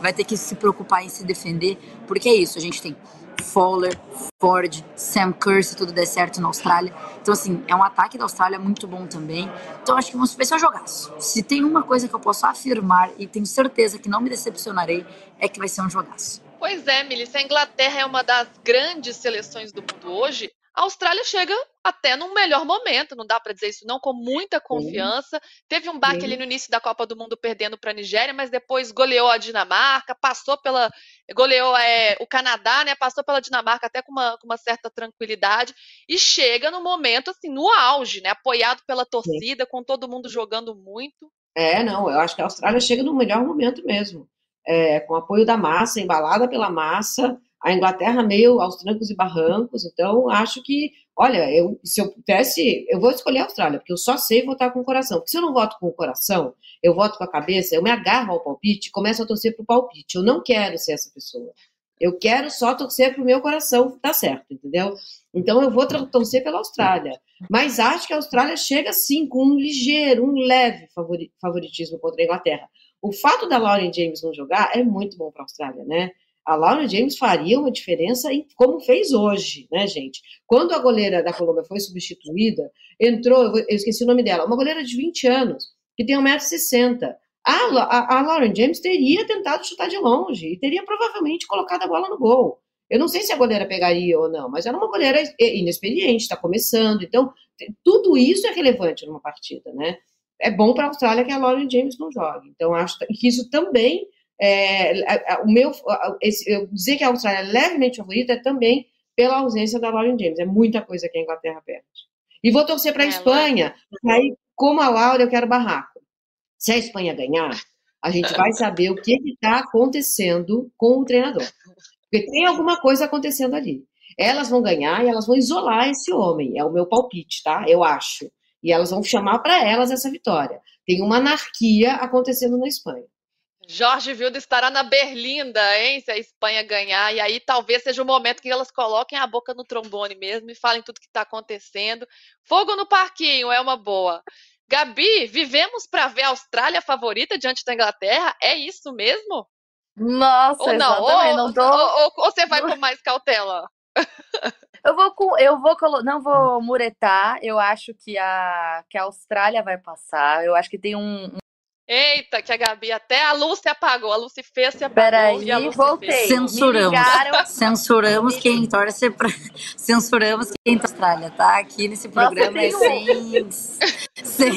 S5: vai ter que se preocupar em se defender, porque é isso, a gente tem Fowler, Ford, Sam Kerr, se tudo der certo na Austrália. Então, assim, é um ataque da Austrália muito bom também. Então, acho que vamos ver se jogaço. Se tem uma coisa que eu posso afirmar e tenho certeza que não me decepcionarei, é que vai ser um jogaço.
S2: Pois é, Mili, se a Inglaterra é uma das grandes seleções do mundo hoje, a Austrália chega até num melhor momento, não dá para dizer isso não, com muita confiança. Teve um baque ali no início da Copa do Mundo perdendo para a Nigéria, mas depois goleou a Dinamarca, passou pela. goleou é, o Canadá, né? Passou pela Dinamarca até com uma, com uma certa tranquilidade e chega no momento, assim, no auge, né? Apoiado pela torcida, com todo mundo jogando muito.
S4: É, não, eu acho que a Austrália chega no melhor momento mesmo. É, com apoio da massa, embalada pela massa, a Inglaterra meio aos trancos e barrancos, então acho que, olha, eu, se eu pudesse, eu vou escolher a Austrália, porque eu só sei votar com o coração. Porque se eu não voto com o coração, eu voto com a cabeça, eu me agarro ao palpite começo a torcer para o palpite. Eu não quero ser essa pessoa. Eu quero só torcer para o meu coração dar certo, entendeu? Então eu vou torcer pela Austrália. Mas acho que a Austrália chega sim com um ligeiro, um leve favoritismo contra a Inglaterra. O fato da Lauren James não jogar é muito bom para a Austrália, né? A Laura James faria uma diferença em, como fez hoje, né, gente? Quando a goleira da Colômbia foi substituída, entrou, eu esqueci o nome dela, uma goleira de 20 anos, que tem 1,60m. A, a, a Lauren James teria tentado chutar de longe e teria provavelmente colocado a bola no gol. Eu não sei se a goleira pegaria ou não, mas era uma goleira inexperiente, está começando. Então, tudo isso é relevante numa partida, né? É bom para a Austrália que a Lauren James não jogue. Então, acho que isso também é, o meu, eu dizer que a Austrália é levemente favorita é também pela ausência da Lauren James. É muita coisa que a Inglaterra perde. E vou torcer para a é, Espanha. Aí, como a Laura, eu quero barraco. Se a Espanha ganhar, a gente vai saber o que está acontecendo com o treinador. Porque tem alguma coisa acontecendo ali. Elas vão ganhar e elas vão isolar esse homem. É o meu palpite, tá? Eu acho. E elas vão chamar para elas essa vitória. Tem uma anarquia acontecendo na Espanha.
S2: Jorge Vilda estará na Berlinda, hein? Se a Espanha ganhar. E aí talvez seja o momento que elas coloquem a boca no trombone mesmo e falem tudo que está acontecendo. Fogo no parquinho é uma boa. Gabi, vivemos para ver a Austrália favorita diante da Inglaterra? É isso mesmo?
S3: Nossa, ou não? Ou, não tô...
S2: ou, ou, ou você vai com mais cautela?
S3: Eu vou com, eu vou não vou muretar. Eu acho que a que a Austrália vai passar. Eu acho que tem um,
S2: Eita, que a Gabi até a luz se apagou, a luz se fez, se apagou. Peraí,
S3: e a luz voltei.
S5: Censuramos. Censuramos quem torce pra... Censuramos quem torce pra Austrália, tá? Aqui nesse programa Nossa, é sem, sem,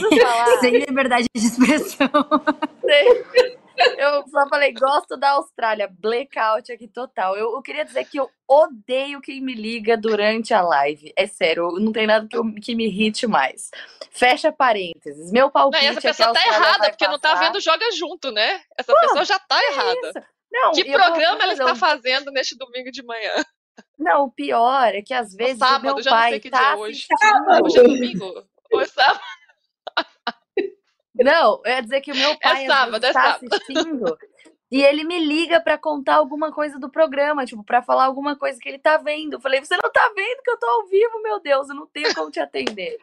S5: sem liberdade de expressão.
S3: Eu só falei, gosto da Austrália, blackout aqui total. Eu, eu, queria dizer que eu odeio quem me liga durante a live. É sério, não tem nada que, eu, que me irrite mais. Fecha parênteses. Meu palpite.
S2: Não, essa pessoa é tá errada, porque passar. não tá vendo Joga Junto, né? Essa Pô, pessoa já tá errada. Não, que programa ela está fazendo neste domingo de manhã?
S3: Não, o pior é que às vezes
S2: sábado,
S3: o meu
S2: já
S3: pai
S2: não sei que
S3: tá
S2: dia é hoje. Hoje é domingo? Hoje é sábado?
S3: Não, eu ia dizer que o meu pai é sábado, está é assistindo e ele me liga para contar alguma coisa do programa, tipo, para falar alguma coisa que ele tá vendo. Eu falei, você não tá vendo que eu tô ao vivo, meu Deus, eu não tenho como te atender.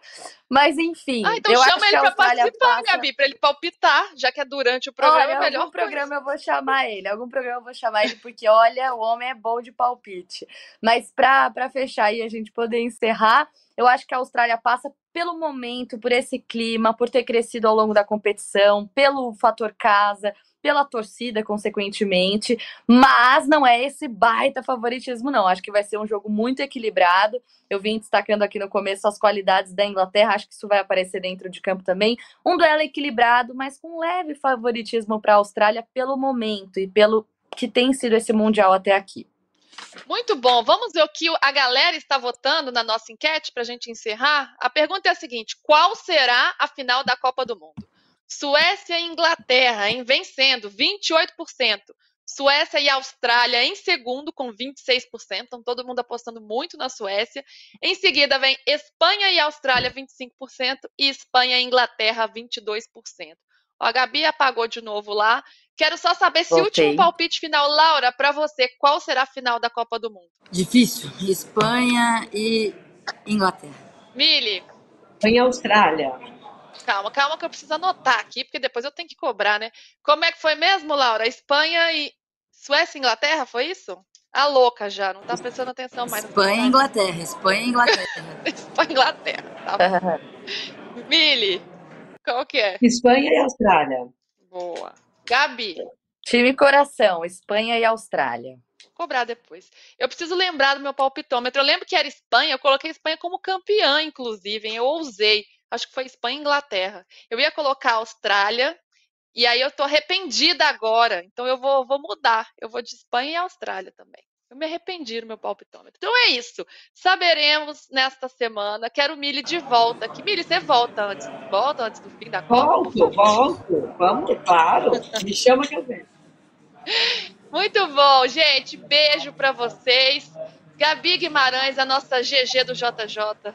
S3: Mas enfim.
S2: Ah, então
S3: eu
S2: chama ele
S3: para
S2: participar, passa... Gabi, para ele palpitar, já que é durante o programa.
S3: Olha,
S2: melhor
S3: algum programa eu vou chamar ele, algum programa eu vou chamar ele, porque olha, o homem é bom de palpite. Mas para fechar e a gente poder encerrar, eu acho que a Austrália passa pelo momento, por esse clima, por ter crescido ao longo da competição, pelo fator casa, pela torcida, consequentemente, mas não é esse baita favoritismo, não. Acho que vai ser um jogo muito equilibrado. Eu vim destacando aqui no começo as qualidades da Inglaterra, acho que isso vai aparecer dentro de campo também. Um duelo equilibrado, mas com leve favoritismo para a Austrália pelo momento e pelo que tem sido esse Mundial até aqui.
S2: Muito bom. Vamos ver o que a galera está votando na nossa enquete para a gente encerrar. A pergunta é a seguinte: qual será a final da Copa do Mundo? Suécia e Inglaterra, em vencendo 28%. Suécia e Austrália em segundo, com 26%. Então, todo mundo apostando muito na Suécia. Em seguida, vem Espanha e Austrália, 25%. E Espanha e Inglaterra, 22%. Ó, a Gabi apagou de novo lá. Quero só saber se o último palpite final, Laura, para você, qual será a final da Copa do Mundo?
S5: Difícil. Espanha e Inglaterra.
S2: Mili.
S4: Espanha e Austrália.
S2: Calma, calma que eu preciso anotar aqui, porque depois eu tenho que cobrar, né? Como é que foi mesmo, Laura? Espanha e Suécia e Inglaterra, foi isso? A louca já, não tá prestando atenção mais.
S5: Espanha e Inglaterra, Espanha e Inglaterra. [LAUGHS]
S2: Espanha e Inglaterra, tá bom. Mili, qual que é?
S4: Espanha e Austrália.
S2: Boa. Gabi.
S3: Time coração, Espanha e Austrália.
S2: Vou cobrar depois. Eu preciso lembrar do meu palpitômetro. Eu lembro que era Espanha, eu coloquei Espanha como campeã, inclusive, hein? eu ousei. Acho que foi Espanha e Inglaterra. Eu ia colocar Austrália, e aí eu tô arrependida agora. Então eu vou, vou mudar. Eu vou de Espanha e Austrália também. Eu me arrependi no meu palpitômetro. Então é isso. Saberemos nesta semana. Quero o Mili de volta. Que Mili, você volta antes, volta antes do fim da Copa?
S4: Volto, volto. Vamos, claro. Me chama que eu venho.
S2: Muito bom, gente. Beijo para vocês. Gabi Guimarães, a nossa GG do JJ.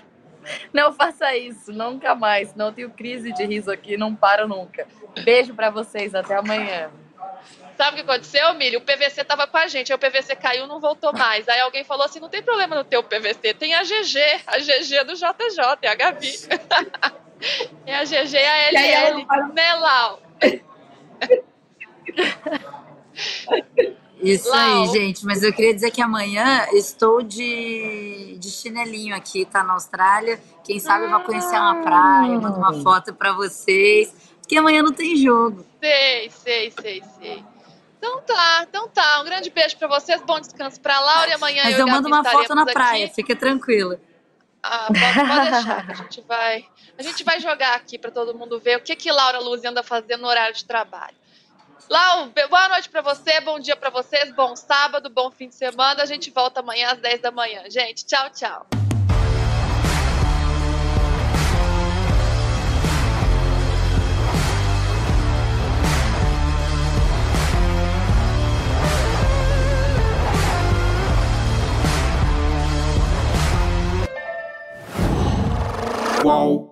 S2: [LAUGHS]
S3: não faça isso, nunca mais. Não tenho crise de riso aqui, não paro nunca. Beijo para vocês, até amanhã.
S2: Sabe o que aconteceu, Milho? O PVC tava com a gente, aí o PVC caiu, não voltou mais. Aí alguém falou assim: não tem problema no teu PVC, tem a GG, a GG do JJ, é a Gabi. [LAUGHS] é a GG e a LL, né, Lau?
S5: Isso Lau. aí, gente. Mas eu queria dizer que amanhã estou de, de chinelinho aqui, tá na Austrália. Quem sabe eu vou conhecer uma praia, mando uma ah. foto para vocês. Porque amanhã não tem jogo.
S2: Sei, sei, sei, sei. Então tá, então tá. Um grande beijo para vocês, bom descanso para Laura e amanhã
S5: Mas
S2: eu,
S5: eu mando uma foto na praia, aqui. fica tranquila.
S2: Ah, pode, pode deixar, a gente vai, a gente vai jogar aqui para todo mundo ver o que que Laura Luz anda fazendo no horário de trabalho. Lau, boa noite para você, bom dia para vocês, bom sábado, bom fim de semana. A gente volta amanhã às 10 da manhã. Gente, tchau, tchau. Qual?